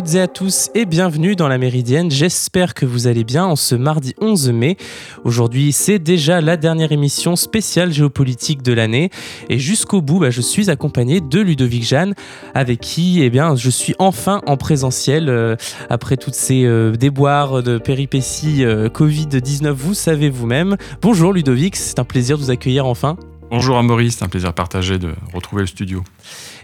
Toutes et à tous et bienvenue dans la Méridienne. J'espère que vous allez bien en ce mardi 11 mai. Aujourd'hui, c'est déjà la dernière émission spéciale géopolitique de l'année et jusqu'au bout, bah, je suis accompagné de Ludovic Jeanne avec qui eh bien, je suis enfin en présentiel euh, après toutes ces euh, déboires de péripéties euh, Covid-19, vous savez vous-même. Bonjour Ludovic, c'est un plaisir de vous accueillir enfin. Bonjour à Maurice, c'est un plaisir partagé de retrouver le studio.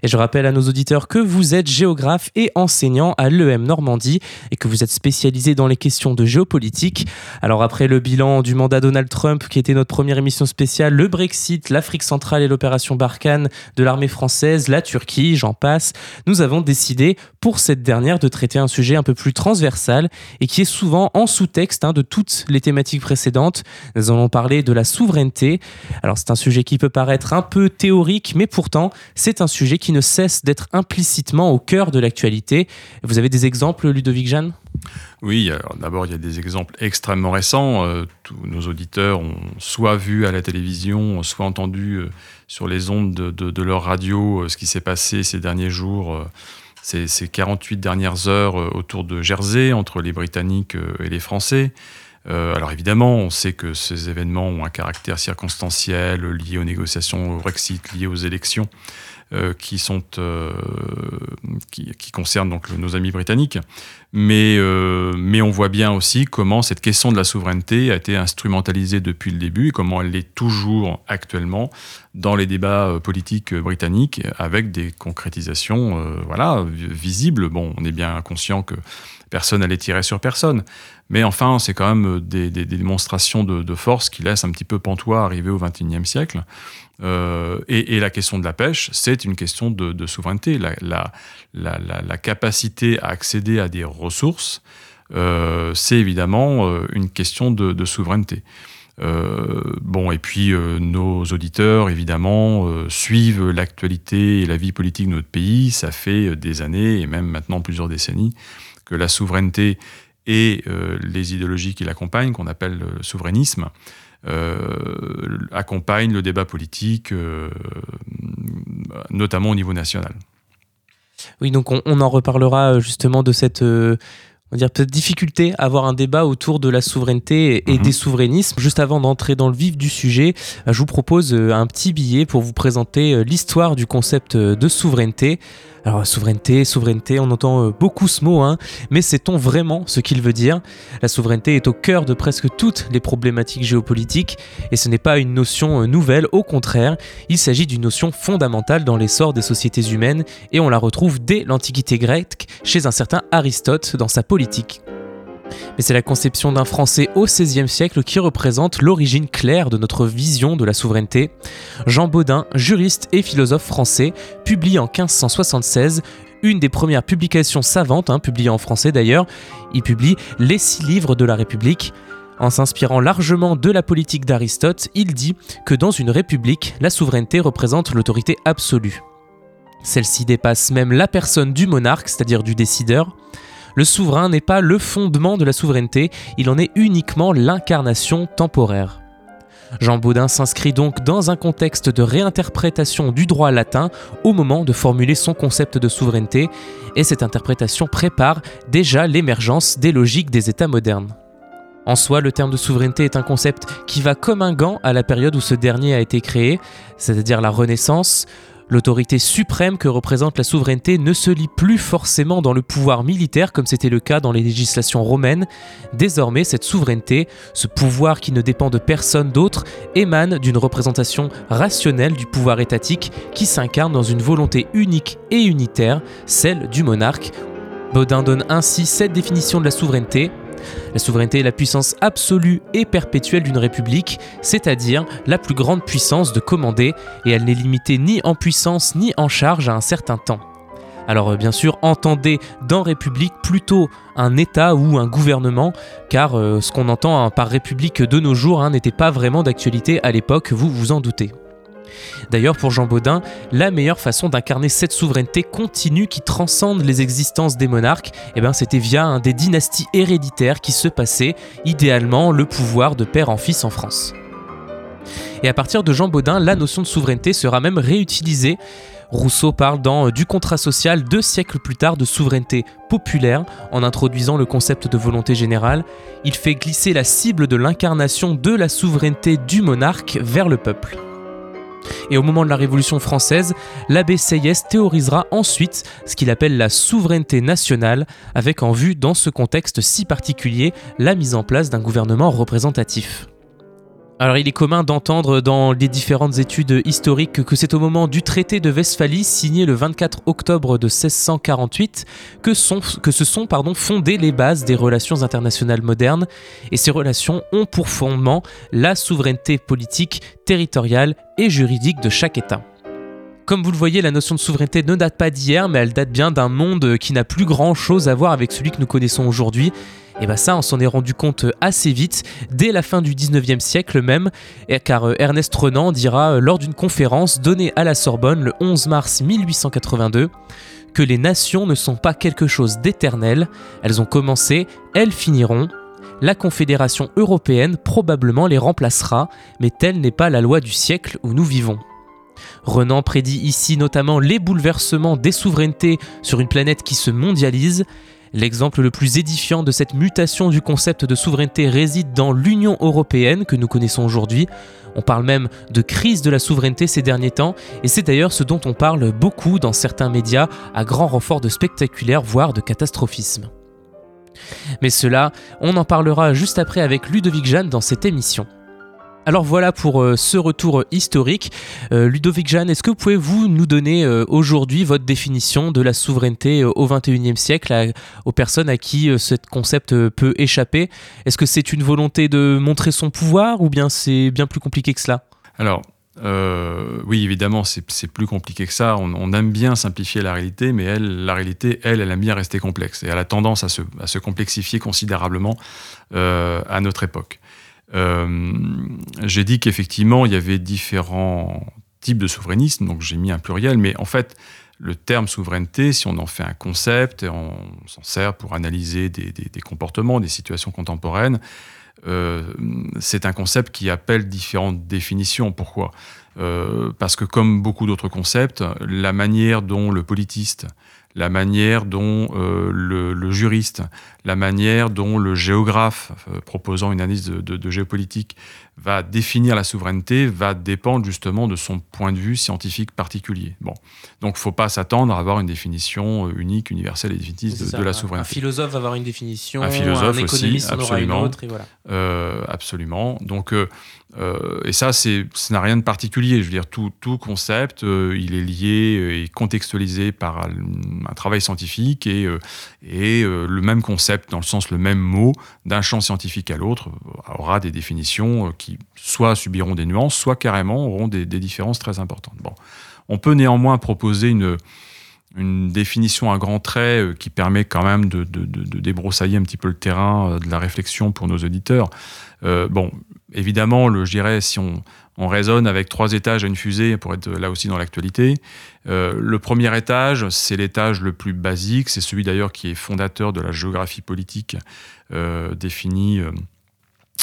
Et je rappelle à nos auditeurs que vous êtes géographe et enseignant à l'EM Normandie et que vous êtes spécialisé dans les questions de géopolitique. Alors après le bilan du mandat Donald Trump, qui était notre première émission spéciale, le Brexit, l'Afrique centrale et l'opération Barkhane de l'armée française, la Turquie, j'en passe, nous avons décidé pour cette dernière de traiter un sujet un peu plus transversal et qui est souvent en sous-texte hein, de toutes les thématiques précédentes. Nous allons parler de la souveraineté. Alors c'est un sujet qui peut paraître un peu théorique, mais pourtant c'est un sujet qui ne cesse d'être implicitement au cœur de l'actualité. Vous avez des exemples, Ludovic Jeanne? Oui, d'abord, il y a des exemples extrêmement récents. Euh, tous nos auditeurs ont soit vu à la télévision, soit entendu euh, sur les ondes de, leur radio euh, ce qui s'est passé ces derniers jours, ces, ces, 48 dernières heures autour de Jersey, entre les Britanniques et les Français. alors évidemment, on sait que ces événements ont un caractère circonstanciel, lié aux négociations au Brexit, lié aux élections. Euh, qui sont euh, qui, concernent donc nos amis britanniques, mais euh, mais on voit bien aussi comment cette question de la souveraineté a été instrumentalisée depuis le début et comment elle l'est toujours actuellement dans les débats politiques britanniques avec des concrétisations voilà visibles. Bon, on est bien conscient que personne n'allait tirer sur personne. Mais enfin, c'est quand même des, des, démonstrations de, de, force qui laissent un petit peu pantois arriver au XXIe siècle. Euh, et, la question de la pêche, c'est une question de, souveraineté. La, capacité à accéder à des ressources, euh, c'est évidemment euh, une question de, souveraineté. bon, et puis nos auditeurs, évidemment, suivent l'actualité et la vie politique de notre pays. Ça fait des années, et même maintenant plusieurs décennies, que la souveraineté et les idéologies qui l'accompagnent, qu'on appelle le souverainisme, accompagne le débat politique, euh, notamment au niveau national. Oui, donc on, en reparlera euh, justement de cette on dire peut-être difficulté à avoir un débat autour de la souveraineté et, mhm. des souverainismes. Juste avant d'entrer dans le vif du sujet, je vous propose un petit billet pour vous présenter l'histoire du concept de souveraineté. Alors souveraineté, souveraineté, on entend euh, beaucoup ce mot, hein, mais sait-on vraiment ce qu'il veut dire? La souveraineté est au cœur de presque toutes les problématiques géopolitiques, et ce n'est pas une notion euh, nouvelle, au contraire, il s'agit d'une notion fondamentale dans l'essor des sociétés humaines, et on la retrouve dès l'Antiquité grecque chez un certain Aristote dans sa politique. Mais c'est la conception d'un Français au XVIe siècle qui représente l'origine claire de notre vision de la souveraineté. Jean Baudin, juriste et philosophe français, publie en 1576 une des premières publications savantes, hein, publiées en français d'ailleurs. Il publie Les six livres de la République. En s'inspirant largement de la politique d'Aristote, il dit que dans une république, la souveraineté représente l'autorité absolue. Celle-ci dépasse même la personne du monarque, c'est-à-dire du décideur. Le souverain n'est pas le fondement de la souveraineté, il en est uniquement l'incarnation temporaire. Jean Baudin s'inscrit donc dans un contexte de réinterprétation du droit latin au moment de formuler son concept de souveraineté, et cette interprétation prépare déjà l'émergence des logiques des États modernes. En soi, le terme de souveraineté est un concept qui va comme un gant à la période où ce dernier a été créé, c'est-à-dire la Renaissance, L'autorité suprême que représente la souveraineté ne se lie plus forcément dans le pouvoir militaire comme c'était le cas dans les législations romaines. Désormais, cette souveraineté, ce pouvoir qui ne dépend de personne d'autre, émane d'une représentation rationnelle du pouvoir étatique qui s'incarne dans une volonté unique et unitaire, celle du monarque. Baudin donne ainsi cette définition de la souveraineté. La souveraineté est la puissance absolue et perpétuelle d'une république, c'est-à-dire la plus grande puissance de commander, et elle n'est limitée ni en puissance ni en charge à un certain temps. Alors euh, bien sûr, entendez dans République plutôt un État ou un gouvernement, car euh, ce qu'on entend hein, par République de nos jours hein, n'était pas vraiment d'actualité à l'époque, vous vous en doutez. D'ailleurs, pour Jean Baudin, la meilleure façon d'incarner cette souveraineté continue qui transcende les existences des monarques, eh ben, c'était via des dynasties héréditaires qui se passaient, idéalement le pouvoir de père en fils en France. Et à partir de Jean Baudin, la notion de souveraineté sera même réutilisée Rousseau parle dans Du contrat social deux siècles plus tard de souveraineté populaire en introduisant le concept de volonté générale. Il fait glisser la cible de l'incarnation de la souveraineté du monarque vers le peuple. Et au moment de la Révolution française, l'abbé Seyès théorisera ensuite ce qu'il appelle la souveraineté nationale, avec en vue, dans ce contexte si particulier, la mise en place d'un gouvernement représentatif. Alors il est commun d'entendre dans les différentes études historiques que c'est au moment du traité de Westphalie signé le 24 octobre de 1648 que, se sont fondées les bases des relations internationales modernes et ces relations ont pour fondement la souveraineté politique, territoriale et juridique de chaque État. Comme vous le voyez, la notion de souveraineté ne date pas d'hier, mais elle date bien d'un monde qui n'a plus grand chose à voir avec celui que nous connaissons aujourd'hui. Et bien ça, on s'en est rendu compte assez vite, dès la fin du 19e siècle même, car euh, Ernest Renan dira euh, lors d'une conférence donnée à la Sorbonne le 11 mars 1882 que les nations ne sont pas quelque chose d'éternel, elles ont commencé, elles finiront, la Confédération européenne probablement les remplacera, mais telle n'est pas la loi du siècle où nous vivons. Renan prédit ici notamment les bouleversements des souverainetés sur une planète qui se mondialise. L'exemple le plus édifiant de cette mutation du concept de souveraineté réside dans l'Union européenne que nous connaissons aujourd'hui. On parle même de crise de la souveraineté ces derniers temps, et c'est d'ailleurs ce dont on parle beaucoup dans certains médias, à grand renfort de spectaculaire, voire de catastrophisme. Mais cela, on en parlera juste après avec Ludovic Jeanne dans cette émission. Alors voilà pour euh, ce retour historique. Euh, Ludovic Jeanne, est-ce que vous pouvez vous nous donner euh, aujourd'hui votre définition de la souveraineté au XXIe siècle aux personnes à qui ce concept peut échapper? Est-ce que c'est une volonté de montrer son pouvoir ou bien c'est bien plus compliqué que cela? Alors, oui, évidemment, c'est plus compliqué que ça. On, aime bien simplifier la réalité, mais elle, la réalité, elle, elle aime bien rester complexe. Et elle a tendance à se complexifier considérablement à notre époque. Euh, j'ai dit qu'effectivement, il y avait différents types de souverainisme, donc j'ai mis un pluriel, mais en fait, le terme souveraineté, si on en fait un concept, on s'en sert pour analyser des, comportements, des situations contemporaines, euh, c'est un concept qui appelle différentes définitions. Pourquoi? Euh, Parce que comme beaucoup d'autres concepts, la manière dont le politiste, la manière dont le, juriste, la manière dont le géographe, euh, proposant une analyse de, géopolitique, va définir la souveraineté, va dépendre justement de son point de vue scientifique particulier. Bon. Donc il ne faut pas s'attendre à avoir une définition euh, unique, universelle et définitive de, la souveraineté. Un philosophe va avoir une définition, un, philosophe économiste aussi, absolument, en aura une autre. Et voilà. absolument. Donc euh, et ça, ça n'a rien de particulier. Je veux dire, tout, tout concept, euh, il est lié et contextualisé par un, travail scientifique et, euh, et le même concept, dans le sens le même mot, d'un champ scientifique à l'autre, aura des définitions qui soit subiront des nuances, soit carrément auront des, différences très importantes. Bon. On peut néanmoins proposer une, définition à grands traits qui permet quand même de, débroussailler un petit peu le terrain de la réflexion pour nos auditeurs. bon, évidemment, je dirais, si on, on, raisonne avec trois étages à une fusée, pour être là aussi dans l'actualité, euh, le premier étage, c'est l'étage le plus basique, c'est celui d'ailleurs qui est fondateur de la géographie politique euh, définie euh,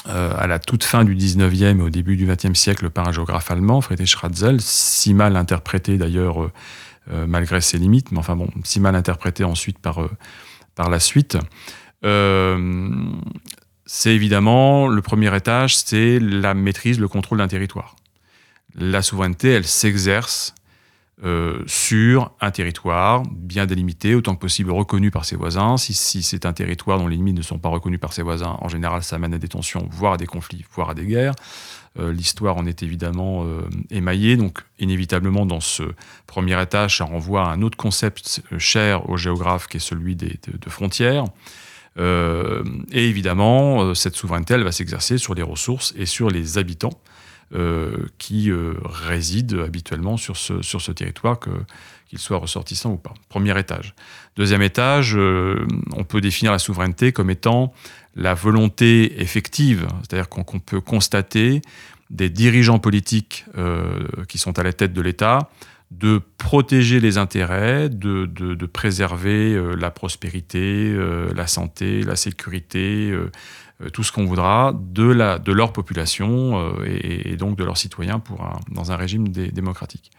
à la toute fin du 19e et au début du 20e siècle par un géographe allemand, Friedrich Ratzel, si mal interprété d'ailleurs malgré ses limites, mais enfin bon, si mal interprété ensuite par la suite c'est évidemment le premier étage, c'est la maîtrise, le contrôle d'un territoire. La souveraineté, elle s'exerce euh, sur un territoire bien délimité, autant que possible reconnu par ses voisins. Si, c'est un territoire dont les limites ne sont pas reconnues par ses voisins, en général, ça mène à des tensions, voire à des conflits, voire à des guerres. Euh, l'histoire en est évidemment euh, émaillée, donc inévitablement dans ce premier étage, ça renvoie à un autre concept cher aux géographes qui est celui des, de frontières. Euh, et évidemment, euh, cette souveraineté, elle va s'exercer sur les ressources et sur les habitants euh, qui résident habituellement sur ce, sur ce territoire, qu'ils soient ressortissants ou pas. Premier étage. Deuxième étage, on peut définir la souveraineté comme étant la volonté effective, c'est-à-dire qu'on peut constater des dirigeants politiques qui sont à la tête de l'État de protéger les intérêts, de, de, préserver euh, la prospérité, euh, la santé, la sécurité, euh, tout ce qu'on voudra de, la, de leur population et, donc de leurs citoyens pour dans un régime démocratique.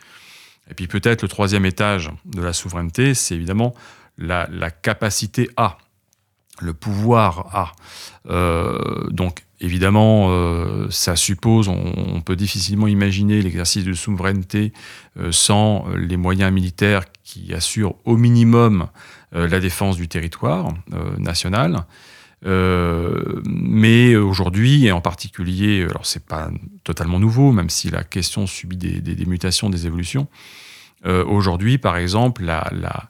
Et puis peut-être le troisième étage de la souveraineté, c'est évidemment la, capacité à, le pouvoir à. Donc évidemment, euh, ça suppose, on, peut difficilement imaginer l'exercice de souveraineté euh, sans les moyens militaires qui assurent au minimum la défense du territoire national. mais aujourd'hui, et en particulier, alors c'est pas totalement nouveau, même si la question subit des, mutations, des évolutions. aujourd'hui, par exemple, la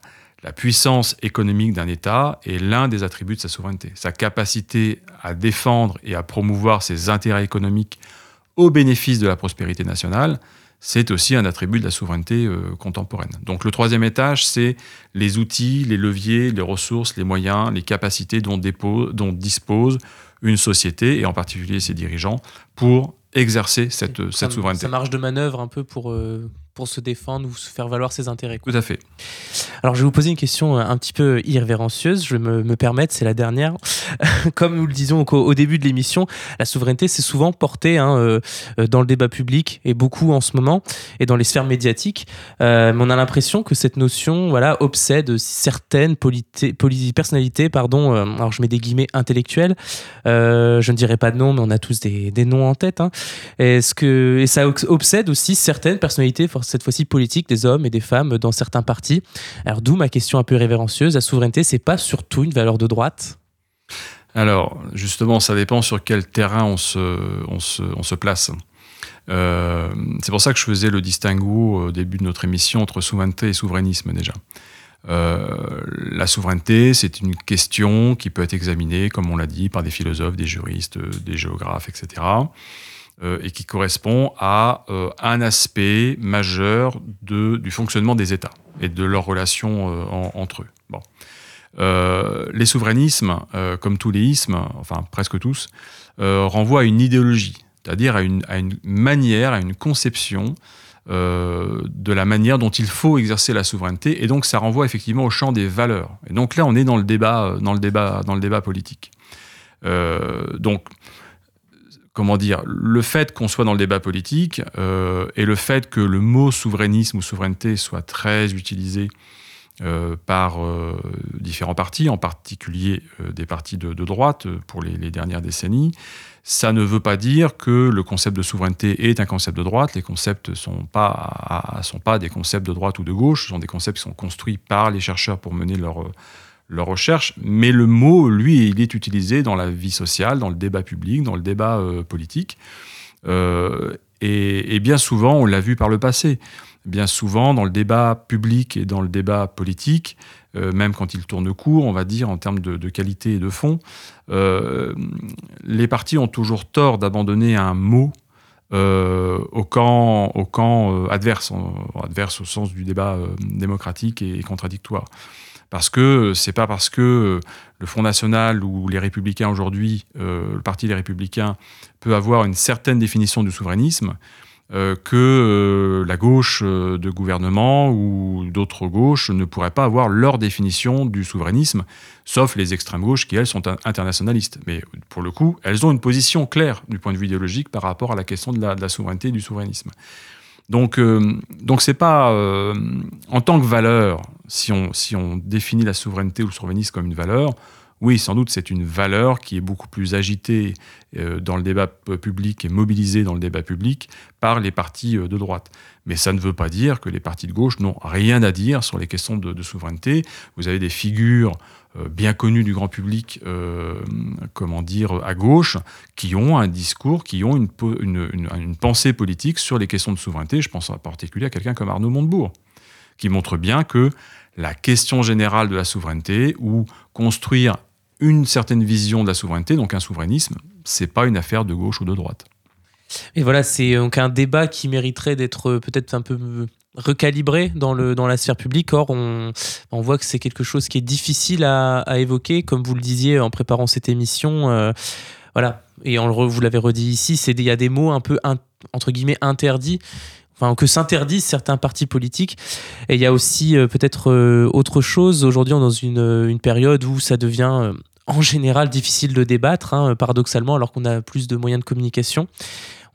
puissance économique d'un État est l'un des attributs de sa souveraineté. Sa capacité à défendre et à promouvoir ses intérêts économiques au bénéfice de la prospérité nationale, c'est aussi un attribut de la souveraineté euh, contemporaine. Donc le troisième étage, c'est les outils, les leviers, les ressources, les moyens, les capacités dont, dont dispose une société, et en particulier ses dirigeants, pour exercer cette, cette souveraineté. Ça marge de manœuvre un peu pour, euh, pour se défendre ou se faire valoir ses intérêts. Tout à fait. Alors, je vais vous poser une question euh, un petit peu irrévérencieuse. Je vais me, me permettre, c'est la dernière. Comme nous le disions au, début de l'émission, la souveraineté, c'est souvent porté hein, euh, euh, dans le débat public et beaucoup en ce moment et dans les sphères médiatiques. mais on a l'impression que cette notion voilà, obsède certaines personnalités, pardon, alors je mets des guillemets intellectuelles. je ne dirais pas de nom, mais on a tous des, des noms en tête. Hein. Est-ce que, et ça obsède aussi certaines personnalités, cette fois-ci politique des hommes et des femmes dans certains partis. Alors d'où ma question un peu révérencieuse, la souveraineté, c'est pas surtout une valeur de droite? Alors justement, ça dépend sur quel terrain on se, place. Euh, c'est pour ça que je faisais le distinguo au début de notre émission entre souveraineté et souverainisme déjà. Euh, la souveraineté, c'est une question qui peut être examinée, comme on l'a dit, par des philosophes, des juristes, des géographes, etc. Euh, et qui correspond à euh, un aspect majeur de, du fonctionnement des États et de leurs relations euh, entre eux. Bon. les souverainismes, comme tous les ismes, enfin presque tous, renvoient à une idéologie, c'est-à-dire à une, manière, à une conception de la manière dont il faut exercer la souveraineté, et donc ça renvoie effectivement au champ des valeurs. Et donc là, on est dans le débat, dans le débat, dans le débat politique. donc comment dire, le fait qu'on soit dans le débat politique euh, et le fait que le mot souverainisme ou souveraineté soit très utilisé euh, par euh, différents partis, en particulier des partis de, droite pour les, dernières décennies, ça ne veut pas dire que le concept de souveraineté est un concept de droite. Les concepts ne sont pas, sont pas des concepts de droite ou de gauche, ce sont des concepts qui sont construits par les chercheurs pour mener leur leur recherche, mais le mot, lui, il est utilisé dans la vie sociale, dans le débat public, dans le débat euh, politique. Euh, et, bien souvent, on l'a vu par le passé, bien souvent dans le débat public et dans le débat politique, euh, même quand il tourne court, on va dire, en termes de, qualité et de fond, les partis ont toujours tort d'abandonner un mot au camp, adverse, adverse au sens du débat démocratique et contradictoire. Parce que c'est pas parce que le Front National ou les Républicains aujourd'hui, euh, le Parti des Républicains, peut avoir une certaine définition du souverainisme euh, que euh, la gauche de gouvernement ou d'autres gauches ne pourraient pas avoir leur définition du souverainisme, sauf les extrêmes gauches qui, elles, sont internationalistes. Mais pour le coup, elles ont une position claire du point de vue idéologique par rapport à la question de la, souveraineté et du souverainisme. Donc, euh, donc c'est pas euh, en tant que valeur, si on, définit la souveraineté ou le souverainisme comme une valeur, oui, sans doute c'est une valeur qui est beaucoup plus agitée euh, dans le débat public et mobilisée dans le débat public par les partis de droite. Mais ça ne veut pas dire que les partis de gauche n'ont rien à dire sur les questions de, souveraineté. Vous avez des figures euh, bien connus du grand public, euh, comment dire, à gauche, qui ont un discours, qui ont une, une, pensée politique sur les questions de souveraineté. Je pense en particulier à quelqu'un comme Arnaud Montebourg, qui montre bien que la question générale de la souveraineté, ou construire une certaine vision de la souveraineté, donc un souverainisme, c'est pas une affaire de gauche ou de droite. Et voilà, c'est donc un débat qui mériterait d'être peut-être un peu recalibré dans, le, dans la sphère publique. Or, on, on voit que c'est quelque chose qui est difficile à, évoquer, comme vous le disiez en préparant cette émission. Euh, voilà, et vous l'avez redit ici, il y a des mots un peu, entre guillemets, interdits. Enfin, que s'interdisent certains partis politiques. Et il y a aussi euh, peut-être euh, autre chose. Aujourd'hui, on est dans une, une, période où ça devient en général difficile de débattre, hein, paradoxalement, alors qu'on a plus de moyens de communication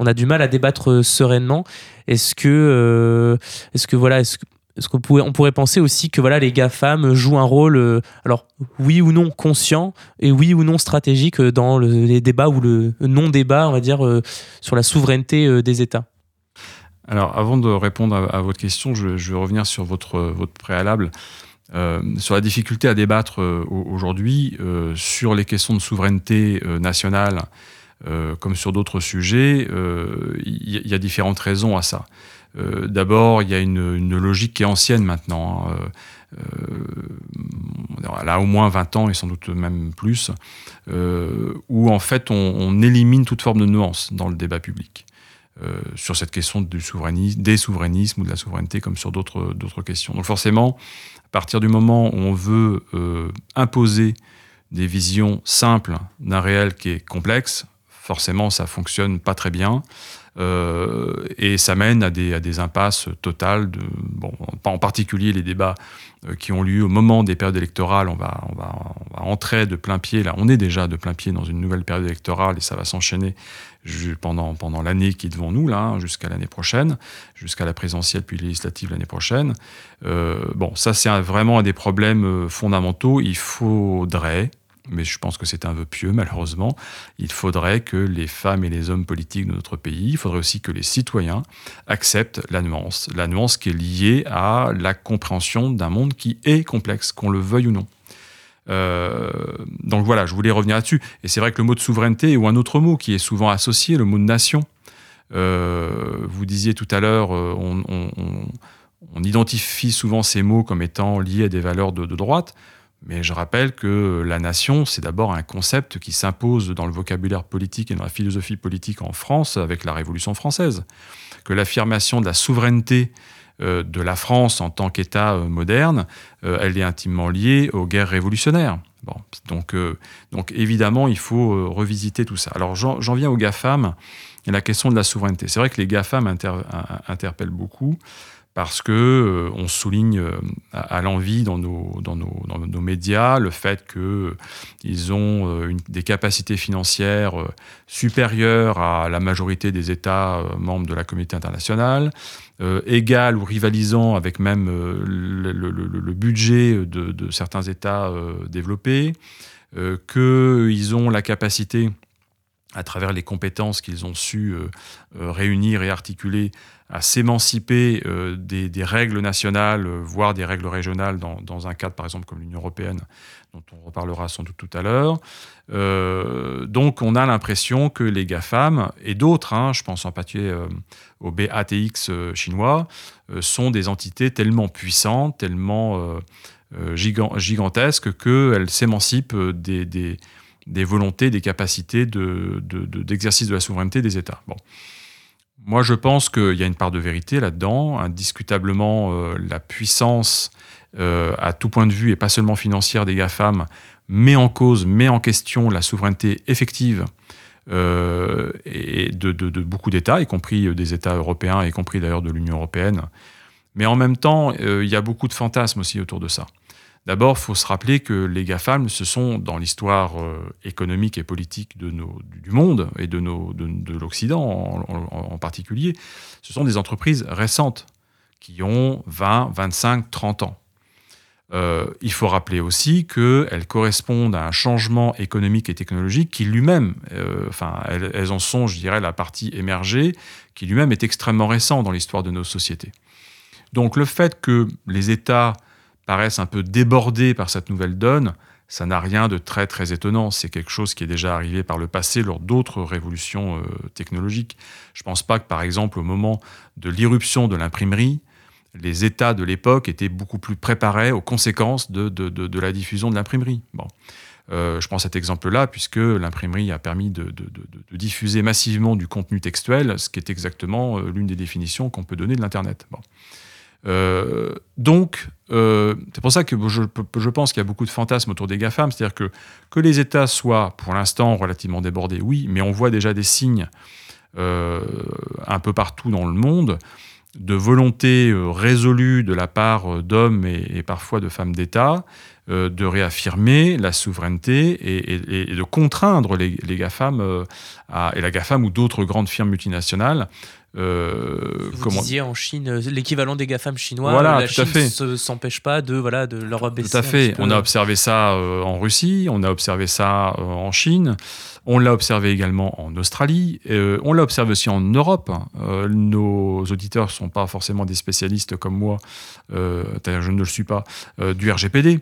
on a du mal à débattre sereinement. Est-ce que, est-ce que voilà, est-ce que est-ce qu'on pourrait, on pourrait penser aussi que voilà, les GAFAM jouent un rôle, euh, alors oui ou non conscient et oui ou non stratégique euh, dans les débats ou le non-débat, on va dire, euh, sur la souveraineté des États? Alors, avant de répondre à, votre question, je, vais revenir sur votre, préalable. sur la difficulté à débattre aujourd'hui sur les questions de souveraineté nationale, comme sur d'autres sujets, il y, a différentes raisons à ça. Euh, d'abord, il y a une, logique qui est ancienne maintenant. Hein. Euh, elle a au moins 20 ans et sans doute même plus, euh, où en fait on, élimine toute forme de nuance dans le débat public. Sur cette question du souverainisme, des souverainismes ou de la souveraineté comme sur d'autres questions. Donc forcément, à partir du moment où on veut imposer des visions simples d'un réel qui est complexe, forcément ça fonctionne pas très bien. Euh, et ça mène à des, impasses totales, bon, en particulier les débats euh, qui ont lieu au moment des périodes électorales. On on va entrer de plein pied, là on est déjà de plein pied dans une nouvelle période électorale et ça va s'enchaîner pendant, pendant l'année qui est devant nous, là, jusqu'à l'année prochaine, jusqu'à la présidentielle puis législative l'année prochaine. Euh, bon, ça c'est vraiment un des problèmes fondamentaux. Il faudrait, mais je pense que c'est un vœu pieux, malheureusement. Il faudrait que les femmes et les hommes politiques de notre pays, il faudrait aussi que les citoyens acceptent la nuance, la nuance qui est liée à la compréhension d'un monde qui est complexe, qu'on le veuille ou non. Euh, donc voilà, je voulais revenir là-dessus. Et c'est vrai que le mot de souveraineté ou un autre mot qui est souvent associé, le mot de nation. Euh, vous disiez tout à l'heure, euh, on, identifie souvent ces mots comme étant liés à des valeurs de droite. Mais je rappelle que la nation, c'est d'abord un concept qui s'impose dans le vocabulaire politique et dans la philosophie politique en France avec la Révolution française. Que l'affirmation de la souveraineté de la France en tant qu'État euh, moderne, euh, elle est intimement liée aux guerres révolutionnaires. Bon, donc, donc évidemment, il faut revisiter tout ça. Alors j'en viens aux GAFAM et la question de la souveraineté. C'est vrai que les GAFAM interpellent beaucoup parce que euh, on souligne euh, à, l'envie dans nos, dans, nos, dans nos médias le fait qu'ils ont euh, des capacités financières supérieures à la majorité des États membres de la communauté internationale, égales ou rivalisant avec même le, budget de, de, certains États développés, qu'ils ont la capacité à travers les compétences qu'ils ont su réunir et articuler, à s'émanciper euh, des, règles nationales, euh, voire des règles régionales dans, un cadre, par exemple, comme l'Union européenne, dont on reparlera sans doute tout à l'heure. Euh, donc, on a l'impression que les GAFAM et d'autres, hein, je pense en particulier au BATX chinois, sont des entités tellement puissantes, tellement gigantesques qu'elles s'émancipent des, des, volontés, des capacités d'exercice de, la souveraineté des États. Moi, je pense qu'il y a une part de vérité là-dedans. Indiscutablement, euh, la puissance euh, à tout point de vue, et pas seulement financière des GAFAM, met en cause, met en question la souveraineté effective euh, de, beaucoup d'États, y compris des États européens, y compris d'ailleurs de l'Union européenne. Mais en même temps, il y a beaucoup de fantasmes aussi autour de ça. D'abord, il faut se rappeler que les GAFAM, ce sont, dans l'histoire euh, économique et politique du monde et de, l'Occident en, particulier, ce sont des entreprises récentes qui ont 20, 25, 30 ans. Euh, il faut rappeler aussi qu'elles correspondent à un changement économique et technologique qui lui-même, euh, enfin, elles, elles, en sont, je dirais, la partie émergée, qui lui-même est extrêmement récent dans l'histoire de nos sociétés. Donc le fait que les États paraissent un peu débordés par cette nouvelle donne, ça n'a rien de très très étonnant. C'est quelque chose qui est déjà arrivé par le passé lors d'autres révolutions euh, technologiques. Je ne pense pas que par exemple au moment de l'irruption de l'imprimerie, les États de l'époque étaient beaucoup plus préparés aux conséquences de, de, la diffusion de l'imprimerie. Bon. Euh, je prends cet exemple-là, puisque l'imprimerie a permis de, diffuser massivement du contenu textuel, ce qui est exactement euh, l'une des définitions qu'on peut donner de l'Internet. Euh, donc, euh, c'est pour ça que je, pense qu'il y a beaucoup de fantasmes autour des GAFAM, c'est-à-dire que, que les États soient pour l'instant relativement débordés, oui, mais on voit déjà des signes euh, un peu partout dans le monde de volonté résolue de la part d'hommes et, parfois de femmes d'État de réaffirmer la souveraineté et, de contraindre les, GAFAM et la GAFAM ou d'autres grandes firmes multinationales euh, Vous comment... disiez en Chine, euh, l'équivalent des GAFAM chinois, voilà, la Chine ne s'empêche pas de, voilà, de leur baisser. Tout à fait. On a observé ça euh, en Russie, on a observé ça euh, en Chine, on l'a observé également en Australie, on l'a observé aussi en Europe. nos auditeurs ne sont pas forcément des spécialistes comme moi, je ne le suis pas, du RGPD.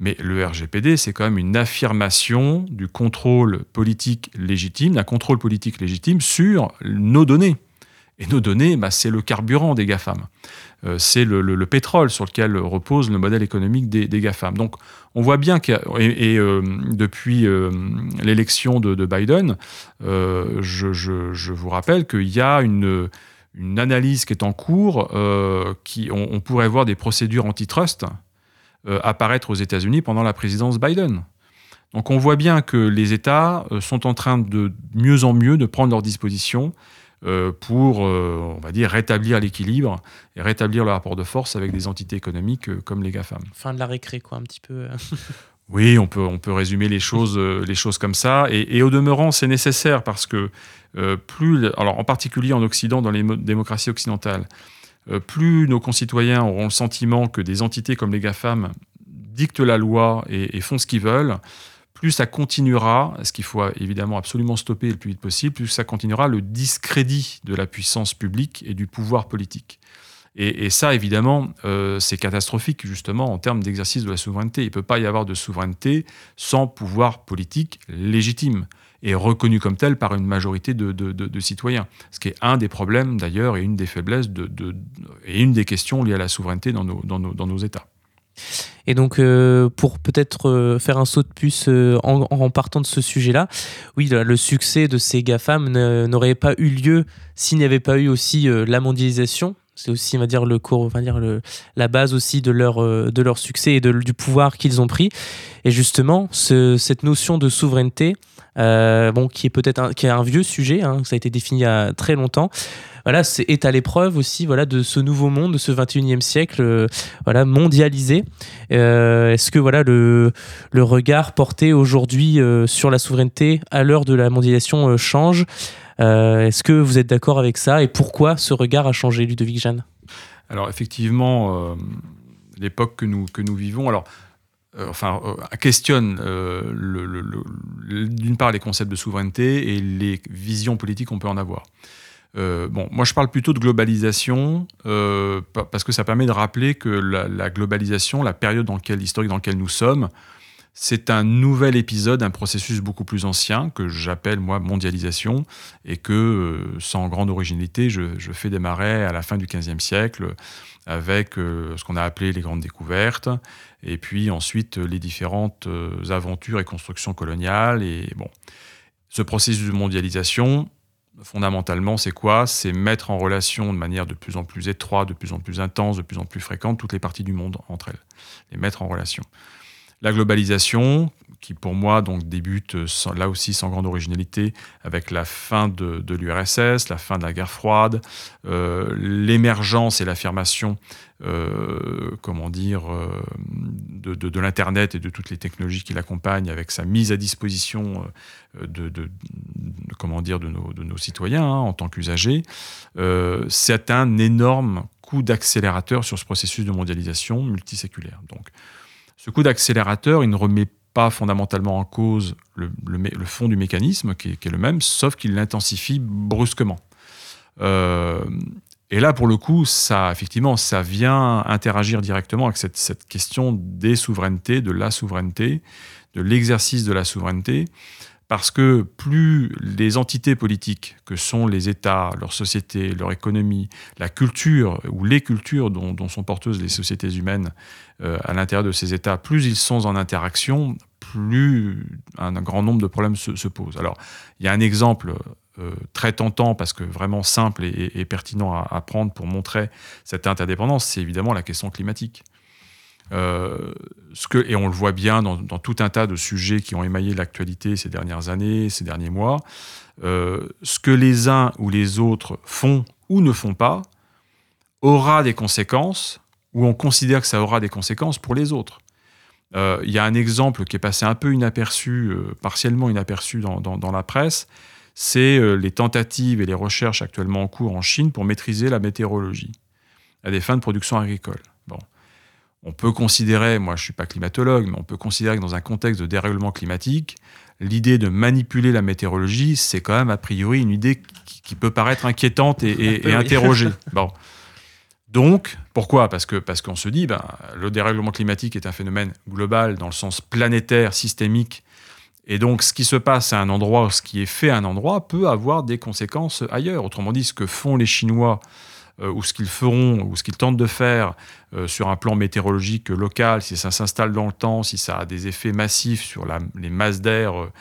Mais le RGPD, c'est quand même une affirmation du contrôle politique légitime, d'un contrôle politique légitime sur nos données. Et nos données, bah, c'est le carburant des GAFAM. Euh, c'est le, pétrole sur lequel repose le modèle économique des, GAFAM. Donc on voit bien que, et, euh, depuis euh, l'élection de, Biden, je, vous rappelle qu'il y a une, analyse qui est en cours, qui, on, pourrait voir des procédures antitrust apparaître aux États-Unis pendant la présidence Biden. Donc on voit bien que les États sont en train de mieux en mieux de prendre leurs dispositions pour, euh, on va dire, rétablir l'équilibre et rétablir le rapport de force avec des entités économiques euh, comme les GAFAM. Fin de la récré, quoi, un petit peu. oui, on peut, on peut résumer les choses, les choses comme ça. Et, au demeurant, c'est nécessaire parce que plus, alors en particulier en Occident, dans les démocraties occidentales, plus nos concitoyens auront le sentiment que des entités comme les GAFAM dictent la loi et font ce qu'ils veulent, plus ça continuera, ce qu'il faut évidemment absolument stopper le plus vite possible, plus ça continuera le discrédit de la puissance publique et du pouvoir politique. Et, ça, évidemment, euh, c'est catastrophique justement en termes d'exercice de la souveraineté. Il ne peut pas y avoir de souveraineté sans pouvoir politique légitime et reconnu comme tel par une majorité de, citoyens. Ce qui est un des problèmes d'ailleurs et une des faiblesses et une des questions liées à la souveraineté dans nos États. Et donc, euh, pour peut-être euh, faire un saut de puce euh, en, partant de ce sujet-là, oui, le succès de ces GAFAM n'aurait pas eu lieu s'il n'y avait pas eu aussi la mondialisation. C'est aussi, on va dire, le cours, on va dire la base aussi de leur, de leur succès et de, du pouvoir qu'ils ont pris. Et justement, cette notion de souveraineté, bon, qui est peut-être est un vieux sujet, hein, ça a été défini il y a très longtemps, voilà, est à l'épreuve aussi voilà, de ce nouveau monde, de ce 21e siècle euh, voilà, mondialisé. Euh, est-ce que voilà, le, regard porté aujourd'hui euh, sur la souveraineté à l'heure de la mondialisation change? Est-ce que vous êtes d'accord avec ça? Et pourquoi ce regard a changé, Ludovic Jeanne Alors effectivement, l'époque que nous, que nous vivons, alors enfin, questionne d'une part les concepts de souveraineté et les visions politiques qu'on peut en avoir. Euh, bon, moi je parle plutôt de globalisation euh, parce que ça permet de rappeler que la, globalisation, la période dans laquelle, historique dans laquelle nous sommes, c'est un nouvel épisode, un processus beaucoup plus ancien que j'appelle moi mondialisation et que, euh, sans grande originalité, je, fais démarrer à la fin du XVe siècle avec ce qu'on a appelé les grandes découvertes et puis ensuite les différentes aventures et constructions coloniales et bon. Ce processus de mondialisation, fondamentalement, c'est quoi? C'est mettre en relation de manière de plus en plus étroite, de plus en plus intense, de plus en plus fréquente toutes les parties du monde entre elles, les mettre en relation. La globalisation, qui pour moi débute là aussi sans grande originalité avec la fin de, l'URSS, la fin de la guerre froide, euh, l'émergence et l'affirmation, euh, comment dire, euh, de, l'internet et de toutes les technologies qui l'accompagnent, avec sa mise à disposition de, comment dire de nos, citoyens hein, en tant qu'usagers, c'est un énorme coup d'accélérateur sur ce processus de mondialisation multiséculaire. Donc ce coup d'accélérateur, il ne remet pas fondamentalement en cause le, fond du mécanisme, qui est, le même, sauf qu'il l'intensifie brusquement. Euh, et là, pour le coup, ça, effectivement, vient interagir directement avec cette question des souverainetés, de la souveraineté, de l'exercice de la souveraineté parce que plus les entités politiques que sont les États, leurs sociétés, leur économie, la culture ou les cultures dont, sont porteuses les sociétés humaines euh, à l'intérieur de ces États, plus ils sont en interaction, plus un, grand nombre de problèmes se, posent. Alors, il y a un exemple euh, très tentant, parce que vraiment simple et, pertinent à, prendre pour montrer cette interdépendance, c'est évidemment la question climatique. Euh, et on le voit bien dans, tout un tas de sujets qui ont émaillé l'actualité ces dernières années, ces derniers mois, euh, ce que les uns ou les autres font ou ne font pas aura des conséquences, ou on considère que ça aura des conséquences pour les autres. il y a un exemple qui est passé un peu inaperçu, partiellement inaperçu dans, dans la presse, c'est les tentatives et les recherches actuellement en cours en Chine pour maîtriser la météorologie à des fins de production agricole. Bon. On peut considérer, moi je ne suis pas climatologue, mais on peut considérer que dans un contexte de dérèglement climatique, l'idée de manipuler la météorologie, c'est quand même a priori une idée qui, peut paraître inquiétante et, et, interrogée. Bon. Donc, pourquoi? Parce que parce qu'on se dit, ben, le dérèglement climatique est un phénomène global dans le sens planétaire, systémique, et donc ce qui se passe à un endroit, ce qui est fait à un endroit, peut avoir des conséquences ailleurs. Autrement dit, ce que font les Chinois ou ce qu'ils feront, ou ce qu'ils tentent de faire euh, sur un plan météorologique local, si ça s'installe dans le temps, si ça a des effets massifs sur les masses d'air euh,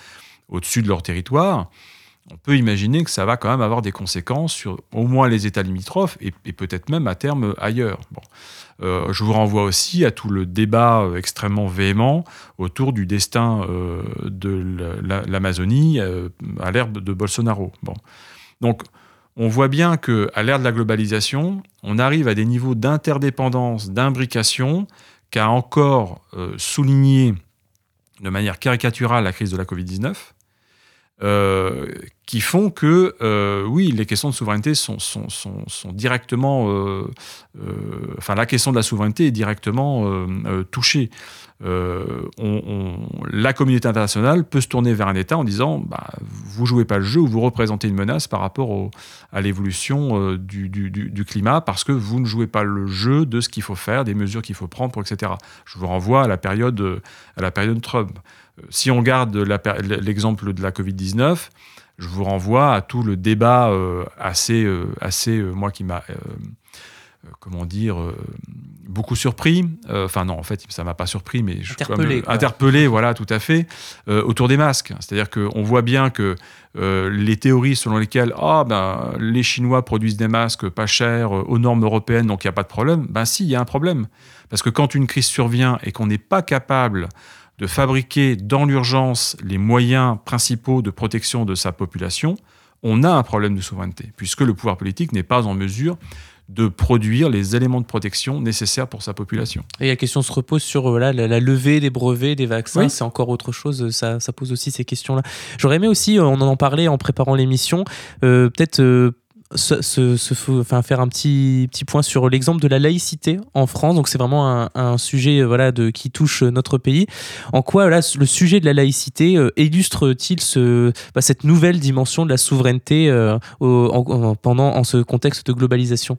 au-dessus de leur territoire, on peut imaginer que ça va quand même avoir des conséquences sur au moins les États limitrophes et, peut-être même à terme ailleurs. Bon. je vous renvoie aussi à tout le débat extrêmement véhément autour du destin de l'Amazonie à l'ère de Bolsonaro. Bon. Donc, on voit bien qu'à l'ère de la globalisation, on arrive à des niveaux d'interdépendance, d'imbrication, qu'a encore euh, souligné de manière caricaturale la crise de la Covid-19, euh, qui font que, euh, oui, les questions de souveraineté sont, directement... enfin, la question de la souveraineté est directement touchée. Euh, la communauté internationale peut se tourner vers un État en disant bah, vous jouez pas le jeu ou vous représentez une menace par rapport à l'évolution euh, du, climat parce que vous ne jouez pas le jeu de ce qu'il faut faire, des mesures qu'il faut prendre, etc. Je vous renvoie à la période, à la période Trump. Euh, si on garde l'exemple de la Covid-19, je vous renvoie à tout le débat assez, assez moi qui m'a euh, comment dire, euh, beaucoup surpris. Euh, enfin non, en fait, ça m'a pas surpris, mais je, interpellé, interpellé, voilà, tout à fait, autour des masques. C'est-à-dire qu'on voit bien que les théories selon lesquelles ah, ben, les Chinois produisent des masques pas chers aux normes européennes, donc il n'y a pas de problème, ben si, il y a un problème. Parce que quand une crise survient et qu'on n'est pas capable de fabriquer dans l'urgence les moyens principaux de protection de sa population, on a un problème de souveraineté, puisque le pouvoir politique n'est pas en mesure de produire les éléments de protection nécessaires pour sa population. Et la question se repose sur euh, la, levée des brevets des vaccins, c'est encore autre chose, ça, pose aussi ces questions-là. J'aurais aimé aussi, euh, on en parlait en préparant l'émission, euh, peut-être se, faire un petit, petit point sur l'exemple de la laïcité en France. Donc c'est vraiment un, sujet voilà, de, qui touche notre pays. En quoi le sujet de la laïcité illustre-t-il ce, bah, cette nouvelle dimension de la souveraineté pendant en ce contexte de globalisation?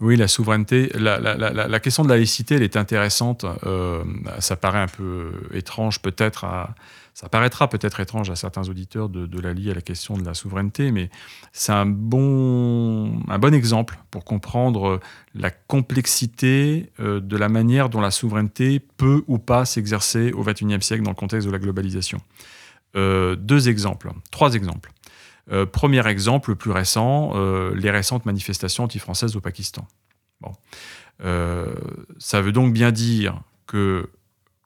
Oui, la souveraineté. La, question de la laïcité, elle est intéressante. Euh, ça paraît un peu étrange, peut-être à. Ça paraîtra peut-être étrange à certains auditeurs de, la lier à la question de la souveraineté, mais c'est un bon, un bon exemple pour comprendre la complexité euh, de la manière dont la souveraineté peut ou pas s'exercer au XXIe siècle dans le contexte de la globalisation. Euh, deux exemples, trois exemples. Euh, premier exemple, le plus récent, euh, les récentes manifestations anti-françaises au Pakistan. Bon. Euh, ça veut donc bien dire que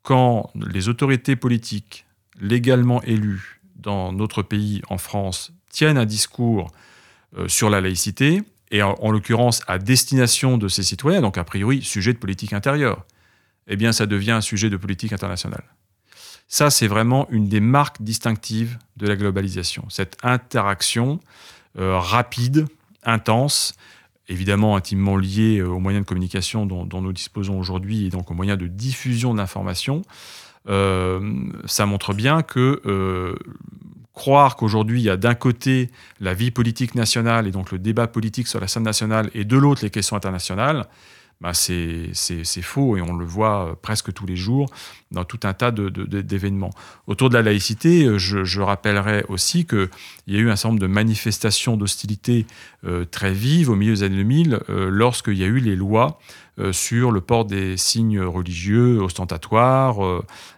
quand les autorités politiques légalement élues dans notre pays, en France, tiennent un discours sur la laïcité, et en, l'occurrence à destination de ces citoyens, donc a priori sujet de politique intérieure, eh bien ça devient un sujet de politique internationale. Ça, c'est vraiment une des marques distinctives de la globalisation. Cette interaction euh, rapide, intense, évidemment intimement liée euh, aux moyens de communication dont, nous disposons aujourd'hui et donc aux moyens de diffusion d'informations, euh, ça montre bien que croire qu'aujourd'hui il y a d'un côté la vie politique nationale et donc le débat politique sur la scène nationale et de l'autre les questions internationales, bah, c'est faux et on le voit euh, presque tous les jours dans tout un tas d'événements. Autour de la laïcité, euh, je, rappellerai aussi qu'il y a eu un certain nombre de manifestations d'hostilité euh, très vives au milieu des années 2000 lorsqu'il y a eu les lois sur le port des signes religieux ostentatoires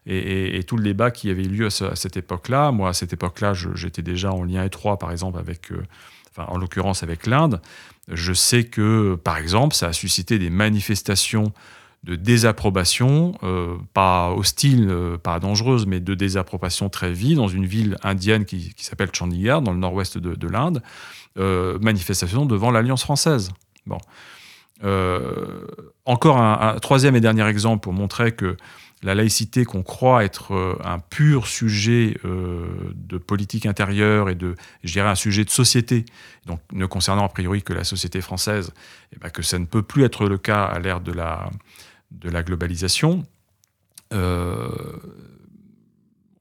et, tout le débat qui avait eu lieu à, cette époque-là. Moi, à cette époque-là, j'étais déjà en lien étroit, par exemple, en l'occurrence avec l'Inde. Je sais que, par exemple, ça a suscité des manifestations de désapprobation, euh, pas hostile, euh, pas dangereuse, mais de désapprobation très vive dans une ville indienne qui, s'appelle Chandigarh, dans le nord-ouest de, l'Inde, euh, manifestation devant l'Alliance française. Bon. encore un, troisième et dernier exemple pour montrer que la laïcité qu'on croit être euh, un pur sujet euh, de politique intérieure et de, je dirais, un sujet de société, donc ne concernant a priori que la société française, et eh ben que ça ne peut plus être le cas à l'ère de la, de la globalisation. Euh,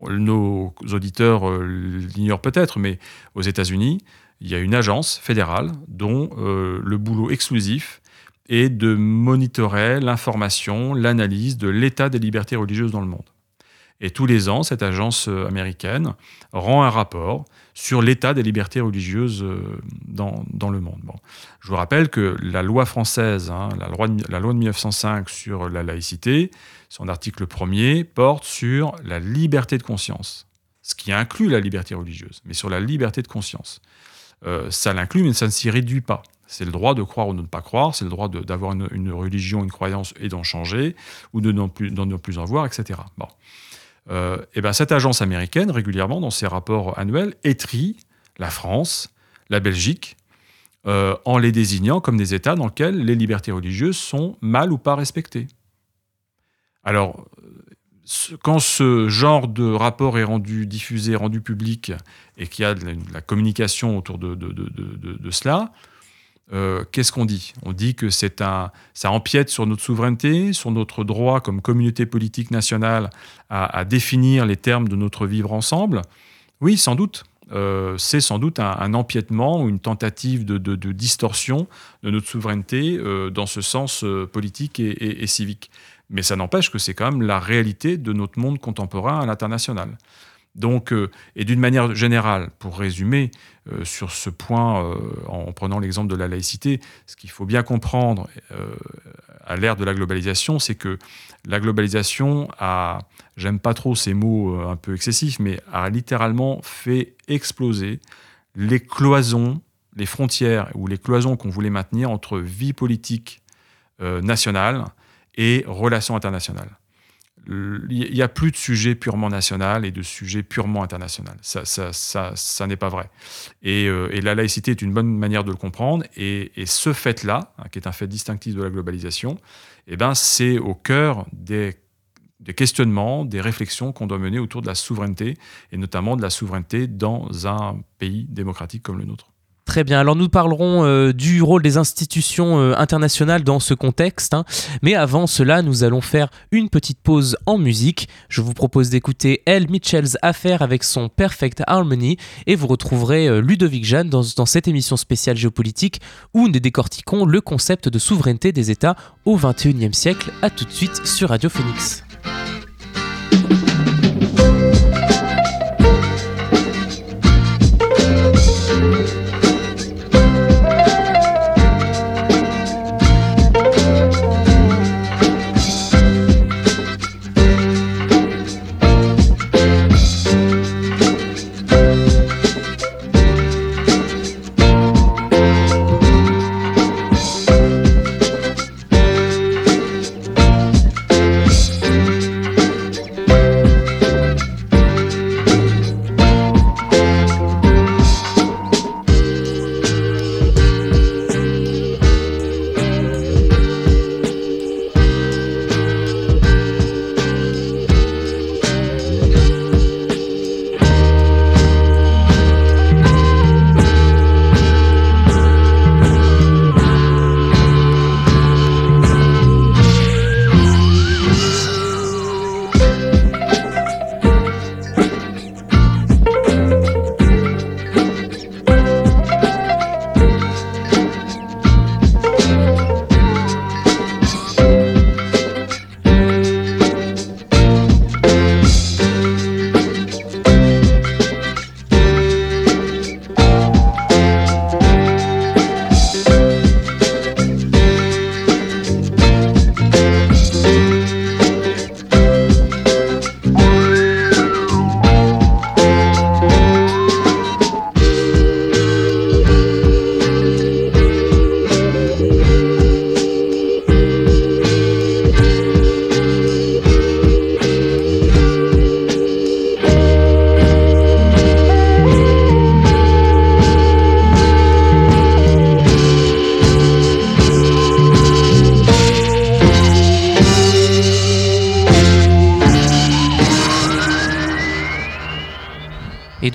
nos auditeurs l'ignorent peut-être, mais aux États-Unis, il y a une agence fédérale dont le boulot exclusif et de monitorer l'information, l'analyse de l'état des libertés religieuses dans le monde. Et tous les ans, cette agence euh, américaine rend un rapport sur l'état des libertés religieuses euh, dans, dans le monde. Bon. Je vous rappelle que la loi française, hein, la, loi de, la loi de 1905 sur la laïcité, son article premier porte sur la liberté de conscience, ce qui inclut la liberté religieuse, mais sur la liberté de conscience. Euh, ça l'inclut, mais ça ne s'y réduit pas. C'est le droit de croire ou de ne pas croire, c'est le droit d'avoir une, religion, une croyance et d'en changer, ou de plus, ne plus en voir, etc. Bon. Euh, ben cette agence américaine, régulièrement, dans ses rapports annuels, étrie la France, la Belgique, euh, en les désignant comme des États dans lesquels les libertés religieuses sont mal ou pas respectées. Alors, quand ce genre de rapport est rendu diffusé, rendu public, et qu'il y a de la, communication autour de cela, euh, qu'est-ce qu'on dit? On dit que c'est un, ça empiète sur notre souveraineté, sur notre droit comme communauté politique nationale à, définir les termes de notre vivre ensemble. Oui, sans doute. Euh, c'est sans doute un, empiètement ou une tentative de, distorsion de notre souveraineté euh, dans ce sens politique et, civique. Mais ça n'empêche que c'est quand même la réalité de notre monde contemporain à l'international. Donc, et d'une manière générale, pour résumer, euh, sur ce point, euh, en prenant l'exemple de la laïcité, ce qu'il faut bien comprendre euh, à l'ère de la globalisation, c'est que la globalisation a, j'aime pas trop ces mots un peu excessifs, mais a littéralement fait exploser les cloisons, les frontières ou les cloisons qu'on voulait maintenir entre vie politique nationale et relations internationales il n'y a plus de sujet purement national et de sujet purement international. Ça, ça, ça, n'est pas vrai. Et, euh, et, la laïcité est une bonne manière de le comprendre. Et, ce fait-là, hein, qui est un fait distinctif de la globalisation, eh ben, c'est au cœur des questionnements, des réflexions qu'on doit mener autour de la souveraineté, et notamment de la souveraineté dans un pays démocratique comme le nôtre. Très bien. Alors nous parlerons euh, du rôle des institutions euh, internationales dans ce contexte. Hein. Mais avant cela, nous allons faire une petite pause en musique. Je vous propose d'écouter Elle Mitchell's Affaire avec son Perfect Harmony et vous retrouverez euh, Ludovic Jeanne dans, cette émission spéciale géopolitique où nous décortiquons le concept de souveraineté des États au XXIe siècle. A tout de suite sur Radio Phoenix.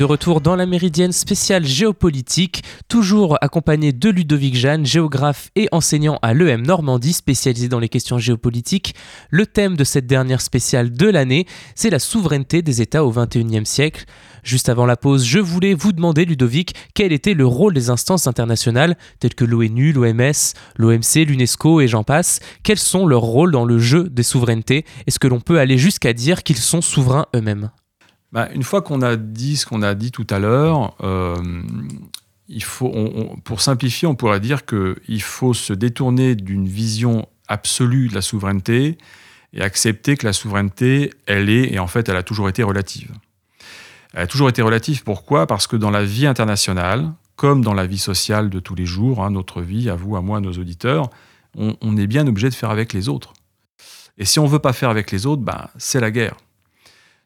Retour dans la méridienne spéciale géopolitique, toujours accompagné de Ludovic Jeanne, géographe et enseignant à l'EM Normandie, spécialisé dans les questions géopolitiques. Le thème de cette dernière spéciale de l'année, c'est la souveraineté des États au XXIe siècle. Juste avant la pause, je voulais vous demander, Ludovic, quel était le rôle des instances internationales, telles que l'ONU, l'OMS, l'OMC, l'UNESCO et j'en passe. Quels sont leurs rôles dans le jeu des souverainetés? Est-ce que l'on peut aller jusqu'à dire qu'ils sont souverains eux-mêmes? Bah, une fois qu'on a dit ce qu'on a dit tout à l'heure, euh, pour simplifier, on pourrait dire qu'il faut se détourner d'une vision absolue de la souveraineté et accepter que la souveraineté, elle est, et en fait, elle a toujours été relative. Elle a toujours été relative, pourquoi? Parce que dans la vie internationale, comme dans la vie sociale de tous les jours, hein, notre vie, à vous, à moi, à nos auditeurs, on, est bien obligé de faire avec les autres. Et si on ne veut pas faire avec les autres, ben, c'est la guerre.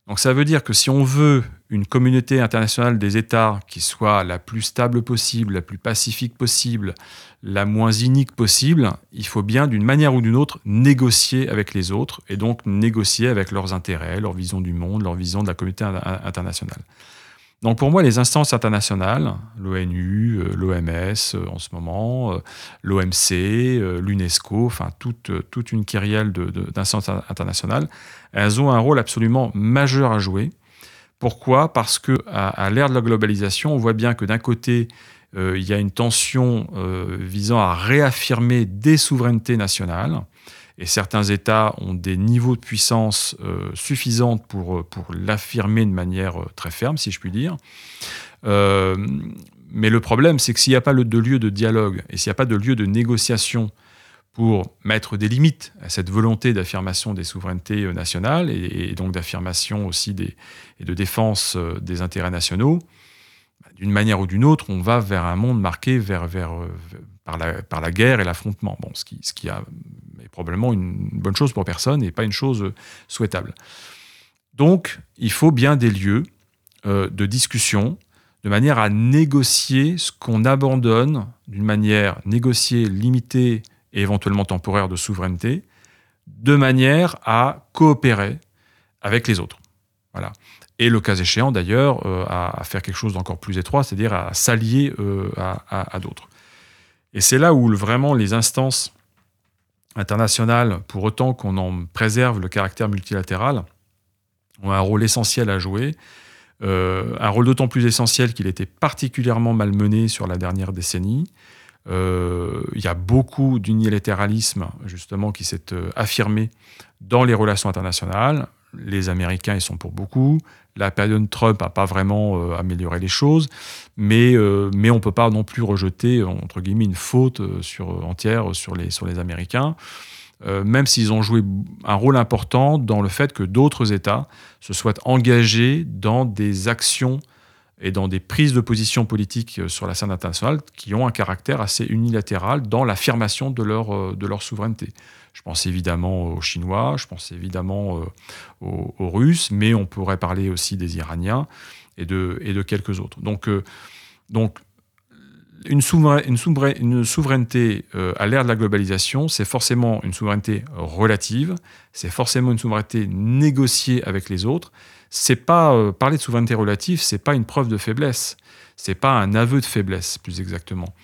Donc ça veut dire que si on veut une communauté internationale des États qui soit la plus stable possible, la plus pacifique possible, la moins inique possible, il faut bien d'une manière ou d'une autre négocier avec les autres et donc négocier avec leurs intérêts, leur vision du monde, leur vision de la communauté internationale. Donc pour moi, les instances internationales, l'ONU, euh, l'OMS euh, en ce moment, euh, l'OMC, l'UNESCO, enfin toute, toute une kyrielle d'instances internationales, elles ont un rôle absolument majeur à jouer. Pourquoi? Parce que à, l'ère de la globalisation, on voit bien que d'un côté, il y a une tension visant à réaffirmer des souverainetés nationales, et certains États ont des niveaux de puissance euh, suffisants pour, euh, pour l'affirmer de manière euh, très ferme, si je puis dire. mais le problème, c'est que s'il n'y a pas de lieu de dialogue et s'il n'y a pas de lieu de négociation pour mettre des limites à cette volonté d'affirmation des souverainetés nationales et, donc d'affirmation aussi des, et de défense des intérêts nationaux, bah, d'une manière ou d'une autre, on va vers un monde marqué vers, vers, par, la, par la guerre et l'affrontement. Bon, ce qui, ce qui est probablement une bonne chose pour personne et pas une chose souhaitable. Donc, il faut bien des lieux euh, de discussion de manière à négocier ce qu'on abandonne d'une manière négociée, limitée et éventuellement temporaire de souveraineté, de manière à coopérer avec les autres. Voilà. Et le cas échéant, d'ailleurs, euh, à, faire quelque chose d'encore plus étroit, c'est-à-dire à s'allier euh, à, d'autres. Et c'est là où vraiment les instances internationales, pour autant qu'on en préserve le caractère multilatéral, ont un rôle essentiel à jouer. Euh, un rôle d'autant plus essentiel qu'il était particulièrement malmené sur la dernière décennie. Euh, il y a beaucoup d'unilatéralisme, justement, qui s'est euh, affirmé dans les relations internationales. Les Américains y sont pour beaucoup. La période Trump n'a pas vraiment euh, amélioré les choses, mais, euh, on ne peut pas non plus rejeter, entre une faute euh, entière sur les, sur les Américains, même s'ils ont joué un rôle important dans le fait que d'autres États se soient engagés dans des actions et dans des prises de position politiques sur la scène internationale qui ont un caractère assez unilatéral dans l'affirmation de leur, de leur souveraineté. Je pense évidemment aux Chinois, je pense évidemment euh, aux, Russes, mais on pourrait parler aussi des Iraniens et de, et de quelques autres. Donc, euh, donc une, souveraineté euh, à l'ère de la globalisation, c'est forcément une souveraineté relative, c'est forcément une souveraineté négociée avec les autres. C'est pas parler de souveraineté relative, c'est pas une preuve de faiblesse, c'est pas un aveu de faiblesse plus exactement.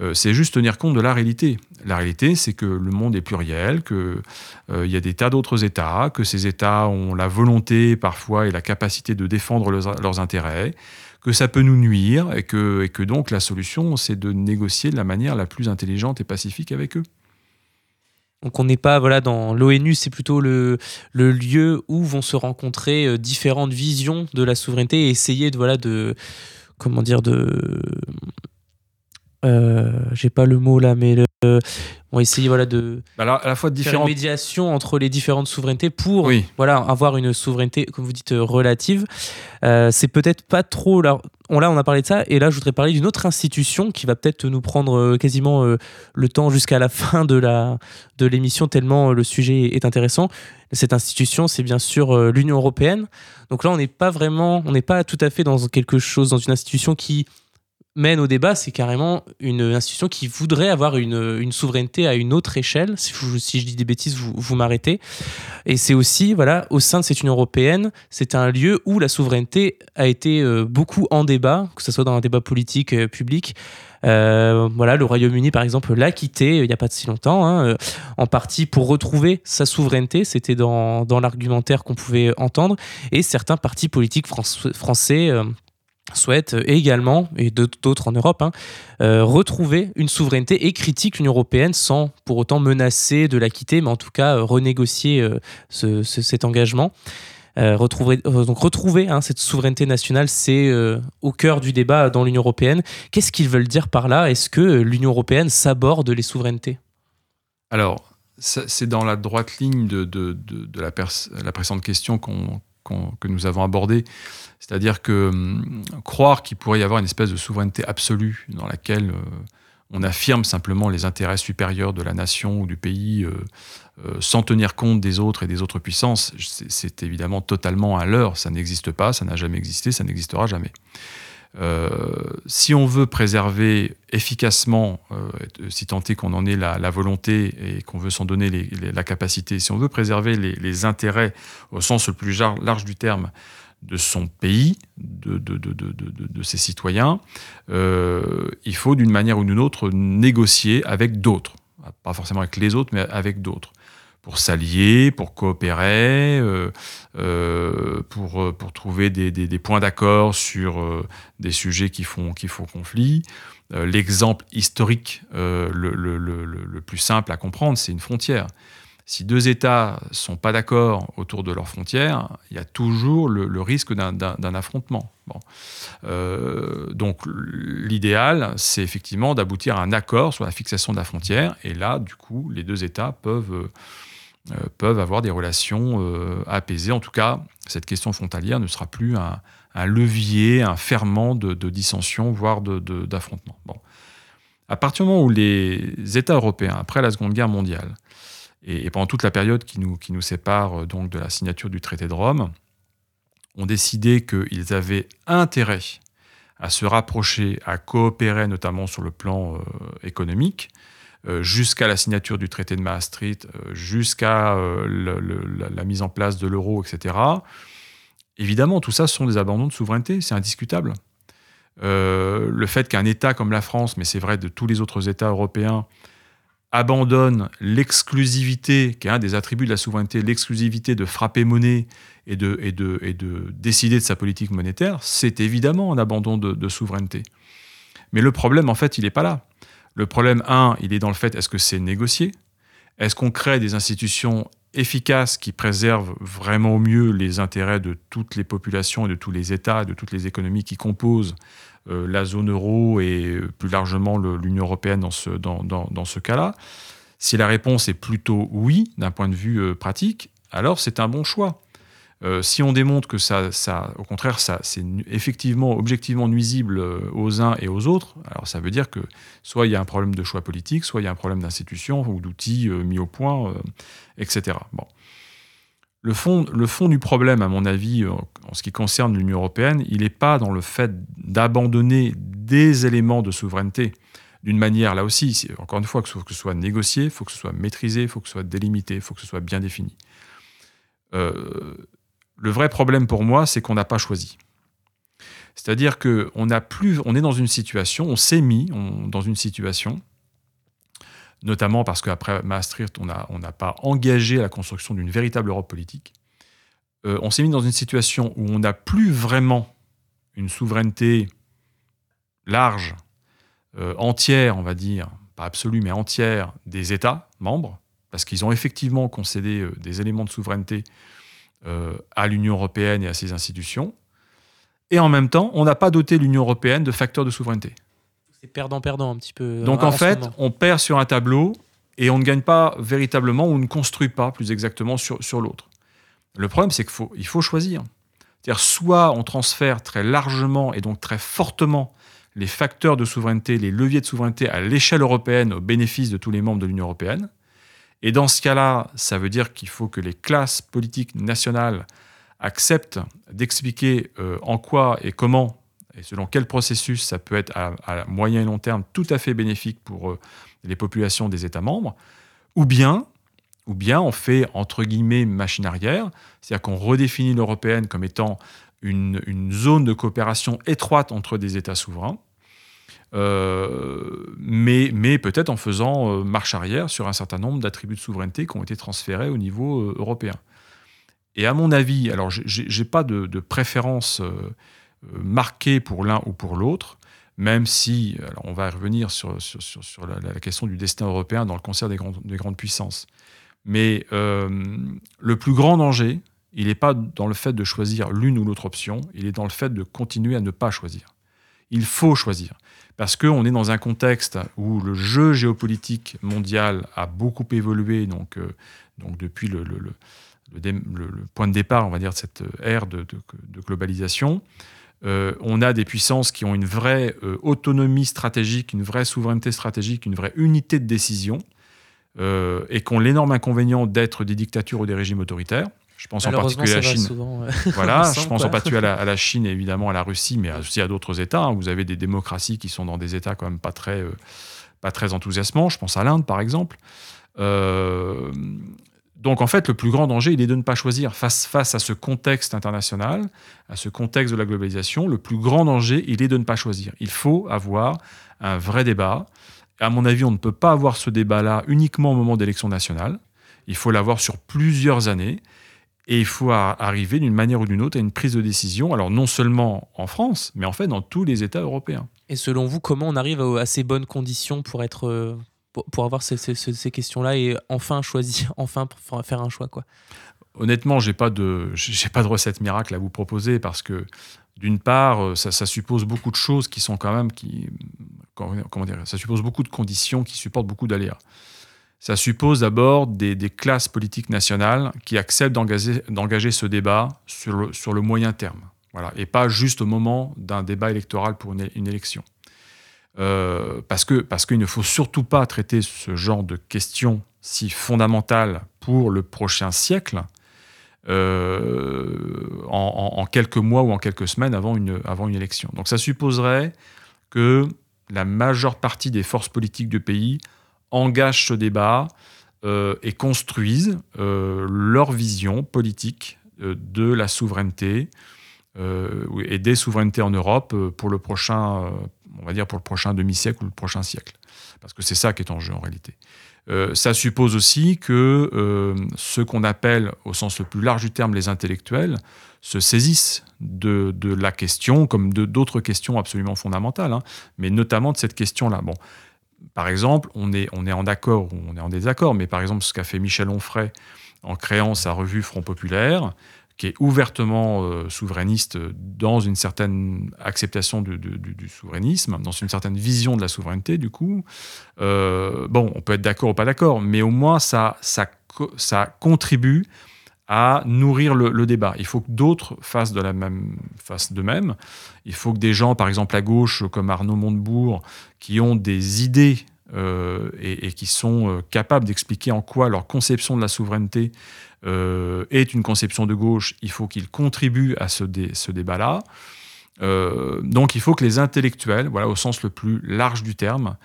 Euh, c'est juste tenir compte de la réalité. La réalité, c'est que le monde est pluriel, qu'il euh, y a des tas d'autres États, que ces États ont la volonté parfois et la capacité de défendre leurs, intérêts, que ça peut nous nuire et que, et que donc la solution, c'est de négocier de la manière la plus intelligente et pacifique avec eux. Donc on n'est pas voilà dans l'ONU, c'est plutôt le, le, lieu où vont se rencontrer euh, différentes visions de la souveraineté et essayer de voilà de comment dire de euh, j'ai pas le mot là, mais le, on va essayer voilà de bah, à la fois de faire une médiation entre les différentes souverainetés pour voilà avoir une souveraineté comme vous dites relative. Euh, c'est peut-être pas trop là. On là on a parlé de ça et là je voudrais parler d'une autre institution qui va peut-être nous prendre euh, quasiment le temps jusqu'à la fin de la de l'émission tellement le sujet est intéressant. Cette institution c'est bien sûr l'Union européenne. Donc là on n'est pas vraiment on n'est pas tout à fait dans quelque chose dans une institution qui mène au débat, c'est carrément une institution qui voudrait avoir une, souveraineté à une autre échelle. Si je, dis des bêtises, vous, vous m'arrêtez. Et c'est aussi, voilà, au sein de cette Union européenne, c'est un lieu où la souveraineté a été euh, beaucoup en débat, que ce soit dans un débat politique euh, public. Euh, voilà, le Royaume-Uni, par exemple, l'a quitté il n'y a pas si longtemps, hein, en partie pour retrouver sa souveraineté. C'était dans, dans l'argumentaire qu'on pouvait entendre. Et certains partis politiques français souhaitent également, et d'autres en Europe, hein, euh, retrouver une souveraineté et critiquent l'Union européenne sans pour autant menacer de la quitter, mais en tout cas euh, renégocier euh, cet engagement. retrouver, donc retrouver hein, cette souveraineté nationale, c'est au cœur du débat dans l'Union européenne. Qu'est-ce qu'ils veulent dire par là? Est-ce que l'Union européenne s'aborde les souverainetés? Alors, c'est dans la droite ligne de, la, la, précédente question que nous avons abordée. C'est-à-dire que hum, croire qu'il pourrait y avoir une espèce de souveraineté absolue dans laquelle euh, on affirme simplement les intérêts supérieurs de la nation ou du pays euh, euh, sans tenir compte des autres et des autres puissances, c'est évidemment totalement un leurre. Ça n'existe pas, ça n'a jamais existé, ça n'existera jamais. Si on veut préserver efficacement, si tant est qu'on en ait la, volonté et qu'on veut s'en donner la capacité, si on veut préserver les, intérêts au sens le plus large du terme de son pays, de, de, ses citoyens, euh, il faut d'une manière ou d'une autre négocier avec d'autres. Pas forcément avec les autres, mais avec d'autres. Pour s'allier, pour coopérer, euh, euh, pour, pour trouver des, points d'accord sur des sujets qui font, qui font conflit. L'exemple historique le, le, plus simple à comprendre, c'est une frontière si deux États sont pas d'accord autour de leurs frontières, il y a toujours le, risque d'un affrontement. Euh, donc l'idéal, c'est effectivement d'aboutir à un accord sur la fixation de la frontière, et là, du coup, les deux États peuvent, euh, peuvent avoir des relations euh, apaisées. En tout cas, cette question frontalière ne sera plus un, levier, un ferment de, dissension, voire d'affrontement. Bon. À partir du moment où les États européens, après la Seconde Guerre mondiale, et, pendant toute la période qui nous, qui nous sépare euh, donc de la signature du traité de Rome, ont décidé qu'ils avaient intérêt à se rapprocher, à coopérer notamment sur le plan économique, jusqu'à la signature du traité de Maastricht, jusqu'à la, mise en place de l'euro, etc. Évidemment, tout ça sont des abandons de souveraineté, c'est indiscutable. le fait qu'un État comme la France, mais c'est vrai de tous les autres États européens, abandonne l'exclusivité, qui est un des attributs de la souveraineté, l'exclusivité de frapper monnaie et de décider de sa politique monétaire, c'est évidemment un abandon de, souveraineté. Mais le problème, en fait, il n'est pas là. Le problème, un, il est dans le fait, est-ce que c'est négocié? Est-ce qu'on crée des institutions efficaces qui préservent vraiment au mieux les intérêts de toutes les populations et de tous les États, de toutes les économies qui composent euh, la zone euro et plus largement l'Union européenne dans ce, dans, dans, ce cas-là? Si la réponse est plutôt oui, d'un point de vue euh, pratique, alors c'est un bon choix. Euh, si on démontre que ça, ça au contraire, ça, c'est effectivement, objectivement nuisible aux uns et aux autres, alors ça veut dire que soit il y a un problème de choix politique, soit il y a un problème d'institution ou d'outils mis au point, etc. Bon. Le fond, le fond du problème, à mon avis, euh, en ce qui concerne l'Union européenne, il n'est pas dans le fait d'abandonner des éléments de souveraineté d'une manière, là aussi, encore une fois, que ce soit négocié, il faut que ce soit maîtrisé, il faut que ce soit délimité, il faut que ce soit bien défini. Euh, le vrai problème pour moi, c'est qu'on n'a pas choisi. C'est-à-dire qu'on on est dans une situation, on s'est mis dans une situation notamment parce qu'après Maastricht, on n'a pas engagé la construction d'une véritable Europe politique. Euh, on s'est mis dans une situation où on n'a plus vraiment une souveraineté large, euh, entière, on va dire, pas absolue, mais entière, des États membres, parce qu'ils ont effectivement concédé euh, des éléments de souveraineté à l'Union européenne et à ses institutions. Et en même temps, on n'a pas doté l'Union européenne de facteurs de souveraineté perdant-perdant un petit peu. Donc en, fait, on perd sur un tableau et on ne gagne pas véritablement, on ne construit pas plus exactement sur, sur l'autre. Le problème, c'est qu'il faut, il faut choisir. C'est-à-dire, soit on transfère très largement et donc très fortement les facteurs de souveraineté, les leviers de souveraineté à l'échelle européenne au bénéfice de tous les membres de l'Union européenne. Et dans ce cas-là, ça veut dire qu'il faut que les classes politiques nationales acceptent d'expliquer euh, en quoi et comment et selon quel processus ça peut être à, moyen et long terme tout à fait bénéfique pour euh, les populations des États membres, ou bien, ou bien on fait entre guillemets machine arrière, c'est-à-dire qu'on redéfinit l'européenne comme étant une, zone de coopération étroite entre des États souverains, euh, mais, peut-être en faisant euh, marche arrière sur un certain nombre d'attributs de souveraineté qui ont été transférés au niveau européen. Et à mon avis, alors j'ai pas de, préférence euh, marqué pour l'un ou pour l'autre, même si, on va revenir sur, la, question du destin européen dans le concert des grandes, des grandes puissances. Mais euh, le plus grand danger, il n'est pas dans le fait de choisir l'une ou l'autre option, il est dans le fait de continuer à ne pas choisir. Il faut choisir. Parce qu'on est dans un contexte où le jeu géopolitique mondial a beaucoup évolué, donc, euh, depuis le, point de départ, on va dire, de cette ère de, globalisation. Euh, on a des puissances qui ont une vraie euh, autonomie stratégique, une vraie souveraineté stratégique, une vraie unité de décision, et qui ont l'énorme inconvénient d'être des dictatures ou des régimes autoritaires. Je pense en particulier à la Chine. voilà, je pense en particulier à la, Chine et évidemment à la Russie, mais aussi à d'autres États. Hein. Vous avez des démocraties qui sont dans des États quand même pas très, pas très enthousiasmants. Je pense à l'Inde, par exemple. Donc en fait, le plus grand danger, il est de ne pas choisir. Face, face à ce contexte international, à ce contexte de la globalisation, le plus grand danger, il est de ne pas choisir. Il faut avoir un vrai débat. À mon avis, on ne peut pas avoir ce débat-là uniquement au moment d'élections nationales. Il faut l'avoir sur plusieurs années. Et il faut arriver d'une manière ou d'une autre à une prise de décision, alors non seulement en France, mais en fait dans tous les États européens. Et selon vous, comment on arrive à ces bonnes conditions pour être euh, pour, avoir ces, questions-là et enfin choisir, enfin faire un choix quoi? Honnêtement, j'ai pas de j'ai pas de recette miracle à vous proposer parce que d'une part, euh, ça, suppose beaucoup de choses qui sont quand même qui comment dire, ça suppose beaucoup de conditions qui supportent beaucoup d'aléas. Ça suppose d'abord des, classes politiques nationales qui acceptent d'engager ce débat sur le, moyen terme. Et pas juste au moment d'un débat électoral pour une élection. Euh, parce que parce qu'il ne faut surtout pas traiter ce genre de questions si fondamentales pour le prochain siècle euh, en, quelques mois ou en quelques semaines avant une, avant une élection. Donc ça supposerait que la majeure partie des forces politiques du pays engagent ce débat euh, et construisent leur vision politique de la souveraineté et des souverainetés en Europe pour le prochain, demi-siècle ou le prochain siècle. Parce que c'est ça qui est en jeu en réalité. Euh, ça suppose aussi que euh, ceux qu'on appelle, au sens le plus large du terme, les intellectuels, se saisissent de, la question, comme de d'autres questions absolument fondamentales, hein, mais notamment de cette question-là. Bon, par exemple, on est, en accord ou on est en désaccord, mais par exemple, ce qu'a fait Michel Onfray en créant sa revue Front Populaire, qui est ouvertement euh, souverainiste dans une certaine acceptation du, souverainisme, dans une certaine vision de la souveraineté, du coup. Euh, bon, on peut être d'accord ou pas d'accord, mais au moins ça contribue à nourrir le, débat. Il faut que d'autres fassent de la même de même. Il faut que des gens, par exemple à gauche, comme Arnaud Montebourg, qui ont des idées euh, et, qui sont capables d'expliquer en quoi leur conception de la souveraineté euh, est une conception de gauche, il faut qu'il contribue à ce, débat-là. Euh, donc il faut que les intellectuels, voilà, au sens le plus large du terme,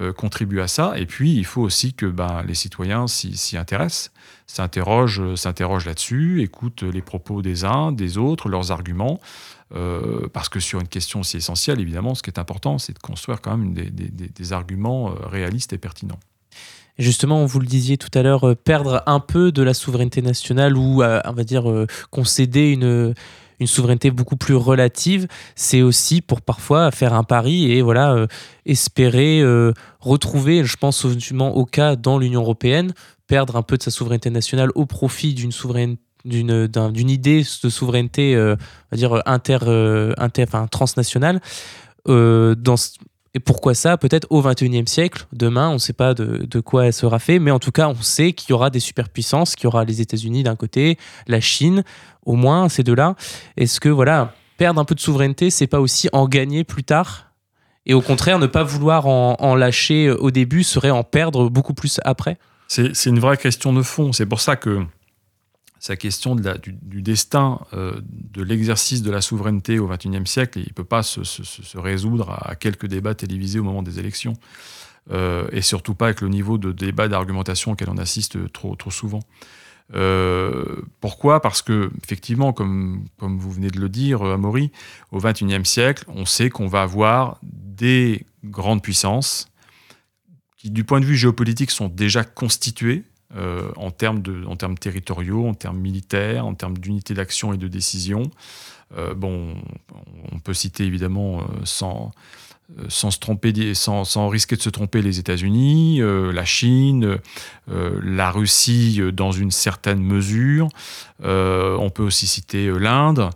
euh, contribuent à ça. Et puis il faut aussi que ben, les citoyens s'y intéressent, s'interrogent, s'interrogent là-dessus, écoutent les propos des uns, des autres, leurs arguments. parce que sur une question aussi essentielle, évidemment, ce qui est important, c'est de construire quand même des, des arguments réalistes et pertinents. Justement, vous le disiez tout à l'heure, euh, perdre un peu de la souveraineté nationale ou, euh, on va dire, euh, concéder une, une souveraineté beaucoup plus relative, c'est aussi pour parfois faire un pari et voilà espérer retrouver, je pense au cas dans l'Union européenne, perdre un peu de sa souveraineté nationale au profit d'une souveraineté d'une d'une idée de souveraineté on va dire inter, inter enfin transnationale. Dans et pourquoi ça Peut-être au XXIe siècle, demain, on ne sait pas de, quoi elle sera fait, mais en tout cas, on sait qu'il y aura des superpuissances, qu'il y aura les États-Unis d'un côté, la Chine, au moins ces deux-là. Est-ce que voilà, perdre un peu de souveraineté, c'est pas aussi en gagner plus tard? Et au contraire, ne pas vouloir en, lâcher au début serait en perdre beaucoup plus après? C'est une vraie question de fond. C'est pour ça que sa question du, destin euh, de l'exercice de la souveraineté au XXIe siècle, il ne peut pas se, résoudre à, quelques débats télévisés au moment des élections, euh, et surtout pas avec le niveau de débat d'argumentation auquel on assiste trop, trop souvent. Euh, pourquoi? Parce que, effectivement, comme, comme vous venez de le dire, Amaury, au XXIe siècle, on sait qu'on va avoir des grandes puissances qui, du point de vue géopolitique, sont déjà constituées, euh, en, termes de, en termes territoriaux, en termes militaires, en termes d'unité d'action et de décision. Euh, bon, on peut citer évidemment euh, sans, sans, se tromper, sans, sans, risquer de se tromper les États-Unis, la Chine, la Russie dans une certaine mesure. on peut aussi citer l'Inde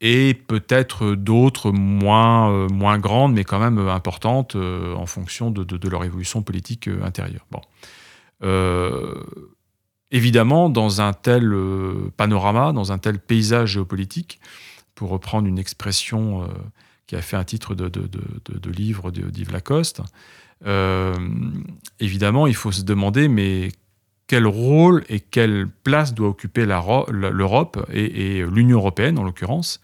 et peut-être d'autres moins, moins grandes, mais quand même importantes en fonction de, de, de leur évolution politique intérieure. Bon. Euh, évidemment, dans un tel euh, panorama, dans un tel paysage géopolitique, pour reprendre une expression euh, qui a fait un titre de, de, livre d'Yves Lacoste, évidemment, il faut se demander, mais quel rôle et quelle place doit occuper l'Europe et, et l'Union européenne, en l'occurrence,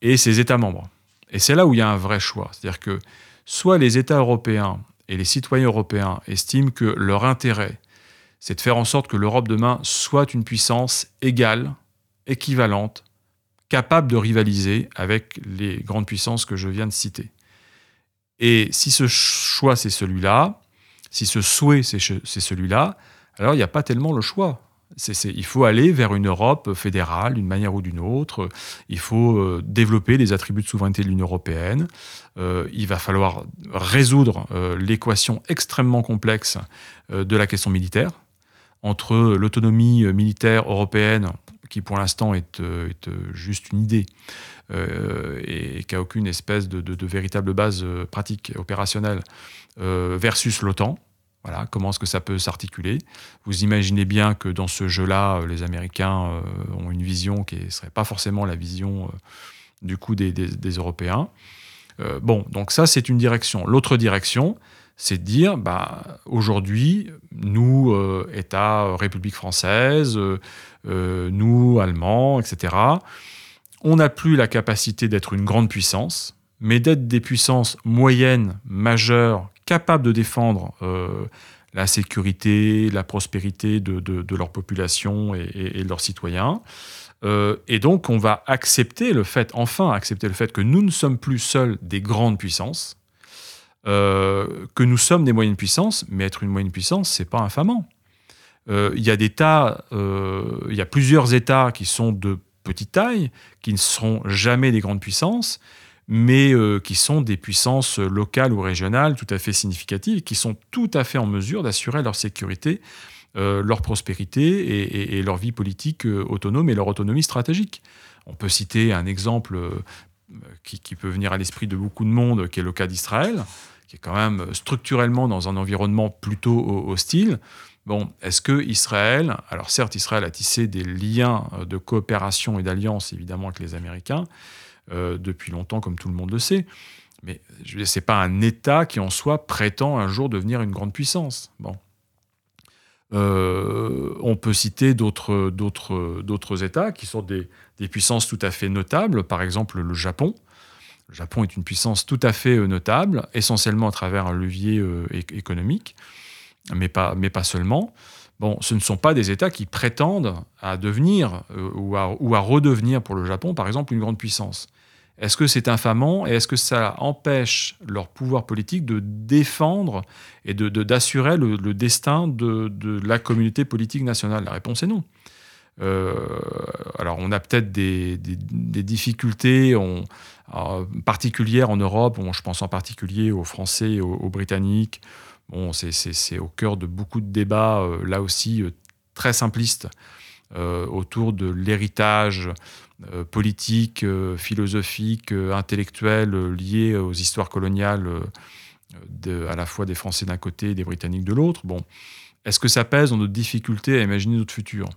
et ses États membres Et c'est là où il y a un vrai choix. C'est-à-dire que soit les États européens et les citoyens européens estiment que leur intérêt, c'est de faire en sorte que l'Europe demain soit une puissance égale, équivalente, capable de rivaliser avec les grandes puissances que je viens de citer. Et si ce choix c'est celui-là, si ce souhait c'est celui-là, alors il n'y a pas tellement le choix il faut aller vers une Europe fédérale d'une manière ou d'une autre. Il faut euh, développer les attributs de souveraineté de l'Union européenne. Euh, il va falloir résoudre euh, l'équation extrêmement complexe de la question militaire entre l'autonomie militaire européenne, qui pour l'instant est, juste une idée, et qui n'a aucune espèce de, de, véritable base pratique opérationnelle, versus l'OTAN voilà, comment est-ce que ça peut s'articuler? Vous imaginez bien que dans ce jeu-là, euh, les Américains euh, ont une vision qui ne serait pas forcément la vision euh, du coup des, Européens. bon, donc ça, c'est une direction. L'autre direction, c'est de dire, bah, aujourd'hui, nous, État, République française, nous, Allemands, etc., on n'a plus la capacité d'être une grande puissance, mais d'être des puissances moyennes, majeures, capables de défendre euh, la sécurité, la prospérité de, leur population et, de leurs citoyens. Euh, et donc, on va accepter le fait, enfin accepter le fait que nous ne sommes plus seuls des grandes puissances, euh, que nous sommes des moyennes puissances, mais être une moyenne puissance, c'est pas infamant. Il y a des tas, il y a plusieurs États qui sont de petite taille, qui ne seront jamais des grandes puissances, mais euh, qui sont des puissances locales ou régionales tout à fait significatives, qui sont tout à fait en mesure d'assurer leur sécurité, euh, leur prospérité et, leur vie politique euh, autonome et leur autonomie stratégique. On peut citer un exemple qui, peut venir à l'esprit de beaucoup de monde, qui est le cas d'Israël, qui est quand même structurellement dans un environnement plutôt hostile. Bon, est-ce que Israël, alors certes, Israël a tissé des liens de coopération et d'alliance évidemment avec les Américains, euh, depuis longtemps, comme tout le monde le sait. Mais ce n'est pas un État qui en soi prétend un jour devenir une grande puissance. Bon. Euh, on peut citer d'autres, États qui sont des, puissances tout à fait notables, par exemple le Japon. Le Japon est une puissance tout à fait euh, notable, essentiellement à travers un levier économique, mais pas seulement. Bon, ce ne sont pas des États qui prétendent à devenir ou, à, ou, à, redevenir pour le Japon, par exemple, une grande puissance. Est-ce que c'est infamant et est-ce que ça empêche leur pouvoir politique de défendre et d'assurer de, le, destin de, la communauté politique nationale? La réponse est non. Euh, alors on a peut-être des, difficultés particulières en Europe, je pense en particulier aux Français aux, Britanniques. C'est au cœur de beaucoup de débats, euh, là aussi, euh, très simplistes, autour de l'héritage euh, politique, euh, philosophique, euh, intellectuelle liée aux histoires coloniales à la fois des Français d'un côté et des Britanniques de l'autre. Bon, est-ce que ça pèse dans notre difficulté à imaginer notre futur?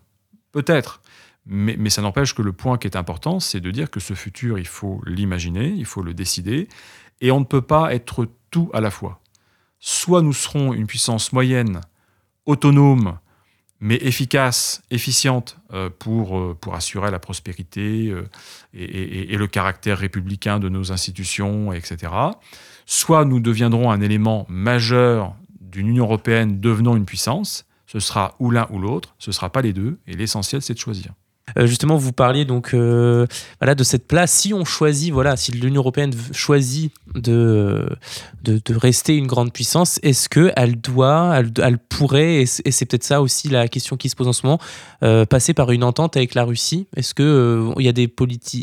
Peut-être. Mais, ça n'empêche que le point qui est important, c'est de dire que ce futur, il faut l'imaginer, il faut le décider, et on ne peut pas être tout à la fois. Soit nous serons une puissance moyenne, autonome, mais efficace, efficiente pour, pour assurer la prospérité et, et, le caractère républicain de nos institutions, etc. Soit nous deviendrons un élément majeur d'une Union européenne devenant une puissance, ce sera ou l'un ou l'autre, ce ne sera pas les deux, et l'essentiel c'est de choisir. Euh, justement, vous parliez donc euh, voilà, de cette place. Si on choisit, voilà, si l'Union européenne choisit de, de, rester une grande puissance, est-ce qu'elle doit, elle, pourrait, et c'est peut-être ça aussi la question qui se pose en ce moment, euh, passer par une entente avec la Russie? Est-ce qu'il il y a des,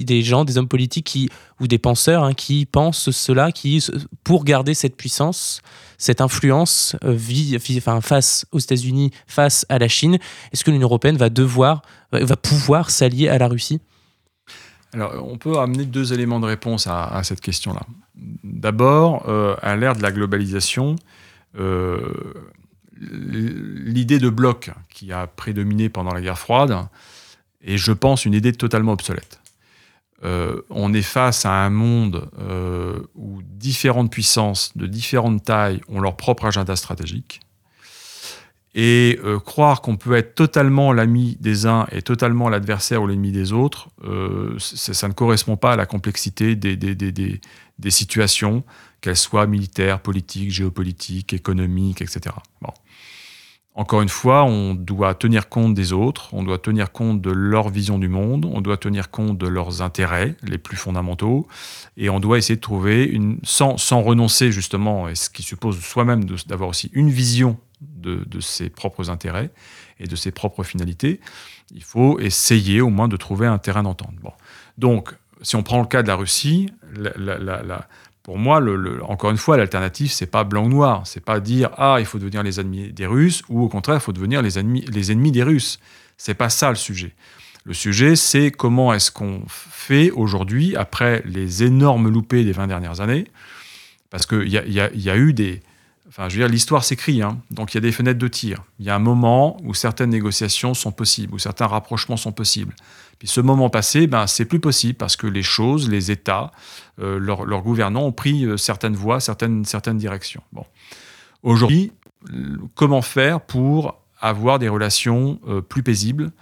des gens, des hommes politiques qui, ou des penseurs hein, qui pensent cela, qui, pour garder cette puissance, cette influence enfin, face aux États-Unis, face à la Chine, est-ce que l'Union européenne va devoir euh, va pouvoir s'allier à la Russie? Alors, on peut amener deux éléments de réponse à, cette question-là. D'abord, euh, à l'ère de la globalisation, euh, l'idée de bloc qui a prédominé pendant la guerre froide est, je pense, une idée totalement obsolète. On est face à un monde où différentes puissances de différentes tailles ont leur propre agenda stratégique. Et euh, croire qu'on peut être totalement l'ami des uns et totalement l'adversaire ou l'ennemi des autres, euh, ça ne correspond pas à la complexité des, des situations, qu'elles soient militaires, politiques, géopolitiques, économiques, etc. Bon. Encore une fois, on doit tenir compte des autres, on doit tenir compte de leur vision du monde, on doit tenir compte de leurs intérêts les plus fondamentaux, et on doit essayer de trouver, une, sans, sans renoncer justement, et ce qui suppose soi-même d'avoir aussi une vision de, ses propres intérêts et de ses propres finalités, il faut essayer au moins de trouver un terrain d'entente. Bon. Donc, si on prend le cas de la Russie, pour moi, encore une fois, l'alternative, c'est pas blanc ou noir. C'est pas dire ah il faut devenir les ennemis des Russes ou au contraire il faut devenir les ennemis, les ennemis des Russes. C'est pas ça le sujet. Le sujet, c'est comment est-ce qu'on fait aujourd'hui après les énormes loupés des 20 dernières années, parce qu'il y, y, a eu des, Enfin, je veux dire, l'histoire s'écrit, hein. donc il y a des fenêtres de tir. Il y a un moment où certaines négociations sont possibles, où certains rapprochements sont possibles. Ce moment passé, ben, c'est plus possible parce que les choses, les États, euh, leurs gouvernants ont pris euh, certaines voies, certaines, directions. Aujourd'hui, comment faire pour avoir des relations euh, plus paisibles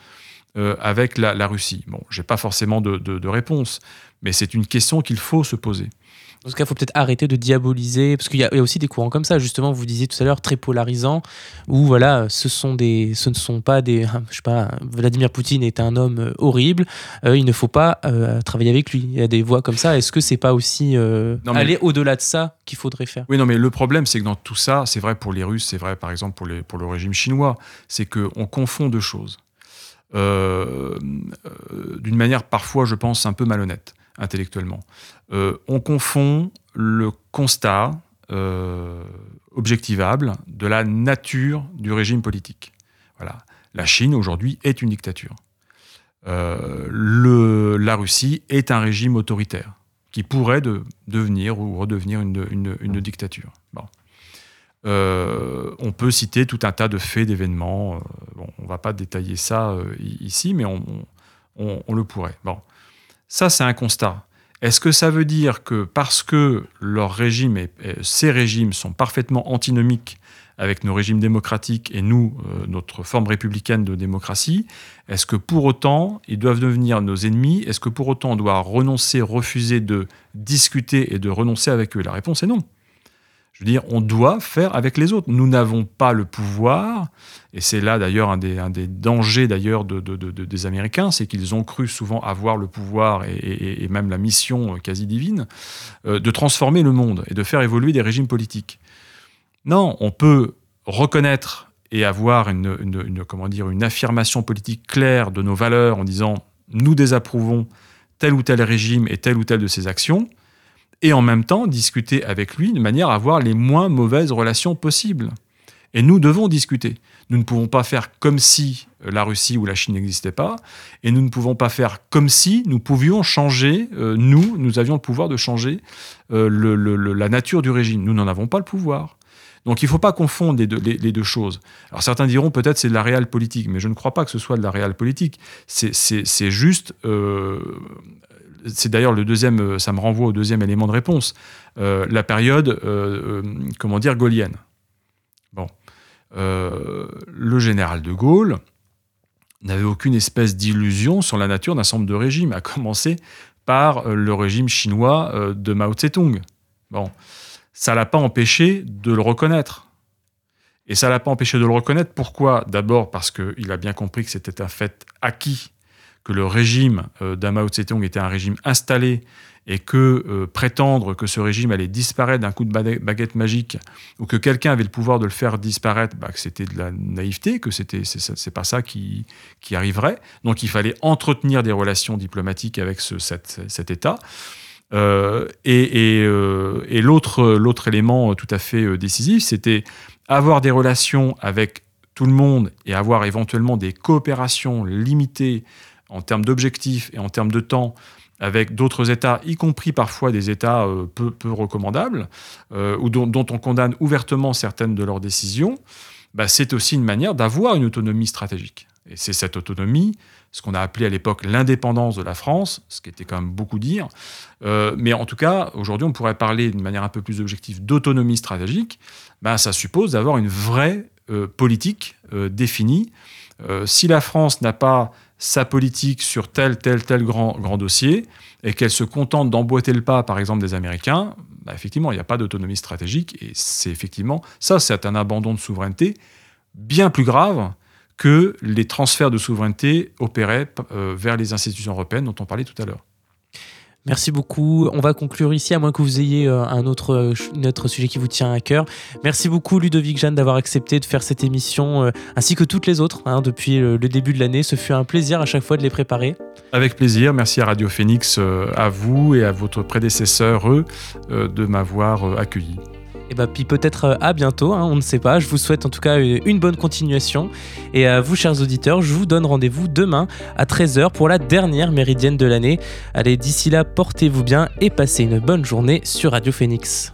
avec la, Russie? Bon, j'ai pas forcément de réponse, mais c'est une question qu'il faut se poser. En tout cas, il faut peut-être arrêter de diaboliser, parce qu'il y, a aussi des courants comme ça, justement, vous disiez tout à l'heure, très polarisants, où voilà, ce, sont des, ce ne sont pas des. Je sais pas, Vladimir Poutine est un homme euh, horrible, euh, il ne faut pas euh, travailler avec lui. Il y a des voix comme ça. Est-ce que c'est pas aussi aller au-delà de ça qu'il faudrait faire? Oui, non, mais le problème, c'est que dans tout ça, c'est vrai pour les Russes, c'est vrai par exemple pour, les, pour le régime chinois, c'est qu'on confond deux choses. D'une manière parfois, je pense, un peu malhonnête intellectuellement. Euh, on confond le constat euh, objectivable de la nature du régime politique. Voilà. La Chine aujourd'hui est une dictature. Euh, la Russie est un régime autoritaire qui pourrait de, devenir ou redevenir une, dictature. Bon. on peut citer tout un tas de faits, d'événements. On ne va pas détailler ça ici, mais on, on, le pourrait. Bon. Ça, c'est un constat. Est-ce que ça veut dire que parce que leur régime et, ces régimes sont parfaitement antinomiques avec nos régimes démocratiques et nous, euh, notre forme républicaine de démocratie, est-ce que pour autant ils doivent devenir nos ennemis? Est-ce que pour autant on doit renoncer, refuser de discuter et de renoncer avec eux? La réponse est non. Je veux dire, on doit faire avec les autres. Nous n'avons pas le pouvoir, et c'est là d'ailleurs un des, dangers d'ailleurs des Américains, c'est qu'ils ont cru souvent avoir le pouvoir et, même la mission quasi divine euh, de transformer le monde et de faire évoluer des régimes politiques. Non, on peut reconnaître et avoir une, une affirmation politique claire de nos valeurs en disant nous désapprouvons tel ou tel régime et telle ou telle de ses actions, et en même temps discuter avec lui de manière à avoir les moins mauvaises relations possibles. Et nous devons discuter. Nous ne pouvons pas faire comme si la Russie ou la Chine n'existaient pas, et nous ne pouvons pas faire comme si nous pouvions changer, euh, nous, nous avions le pouvoir de changer euh, la nature du régime. Nous n'en avons pas le pouvoir. Donc il ne faut pas confondre les deux, choses. Alors certains diront peut-être c'est de la réelle politique, mais je ne crois pas que ce soit de la réelle politique. C'est juste euh, c'est d'ailleurs le deuxième, euh, ça me renvoie au deuxième élément de réponse, euh, la période, euh, comment dire, gaulienne. Bon. le général de Gaulle n'avait aucune espèce d'illusion sur la nature d'un nombre de régimes, à commencer par le régime chinois de Mao Tse-tung. Bon, ça l'a pas empêché de le reconnaître. Et ça l'a pas empêché de le reconnaître. Pourquoi? D'abord parce qu'il a bien compris que c'était un fait acquis, que le régime euh, d'Amao Tse-tung était un régime installé et que euh, prétendre que ce régime allait disparaître d'un coup de baguette magique ou que quelqu'un avait le pouvoir de le faire disparaître, bah, que c'était de la naïveté, que c'était c'est pas ça qui, qui arriverait. Donc il fallait entretenir des relations diplomatiques avec ce, cet État. Euh, et, et l'autre élément tout à fait décisif, c'était avoir des relations avec tout le monde et avoir éventuellement des coopérations limitées en termes d'objectifs et en termes de temps avec d'autres États, y compris parfois des États euh, peu, recommandables, euh, ou dont, on condamne ouvertement certaines de leurs décisions, bah, c'est aussi une manière d'avoir une autonomie stratégique. Et c'est cette autonomie, ce qu'on a appelé à l'époque l'indépendance de la France, ce qui était quand même beaucoup dire. Euh, mais en tout cas, aujourd'hui, on pourrait parler d'une manière un peu plus objective d'autonomie stratégique. Ben, ça suppose d'avoir une vraie politique définie. si la France n'a pas sa politique sur tel, tel, tel grand, dossier et qu'elle se contente d'emboîter le pas, par exemple, des Américains, ben, effectivement, il n'y a pas d'autonomie stratégique. Et c'est effectivement, ça, c'est un abandon de souveraineté bien plus grave que les transferts de souveraineté opéraient vers les institutions européennes dont on parlait tout à l'heure. Merci beaucoup. On va conclure ici, à moins que vous ayez euh, un autre, euh, un autre sujet qui vous tient à cœur. Merci beaucoup, Ludovic Jeanne, d'avoir accepté de faire cette émission, euh, ainsi que toutes les autres, hein, depuis le début de l'année. Ce fut un plaisir à chaque fois de les préparer. Avec plaisir. Merci à Radio Phoenix, à vous et à votre prédécesseur, eux, de m'avoir accueilli. Et bah, puis peut-être euh, à bientôt, hein, on ne sait pas. Je vous souhaite en tout cas une bonne continuation. Et à vous, chers auditeurs, je vous donne rendez-vous demain à 13h pour la dernière méridienne de l'année. Allez, d'ici là, portez-vous bien et passez une bonne journée sur Radio Phoenix.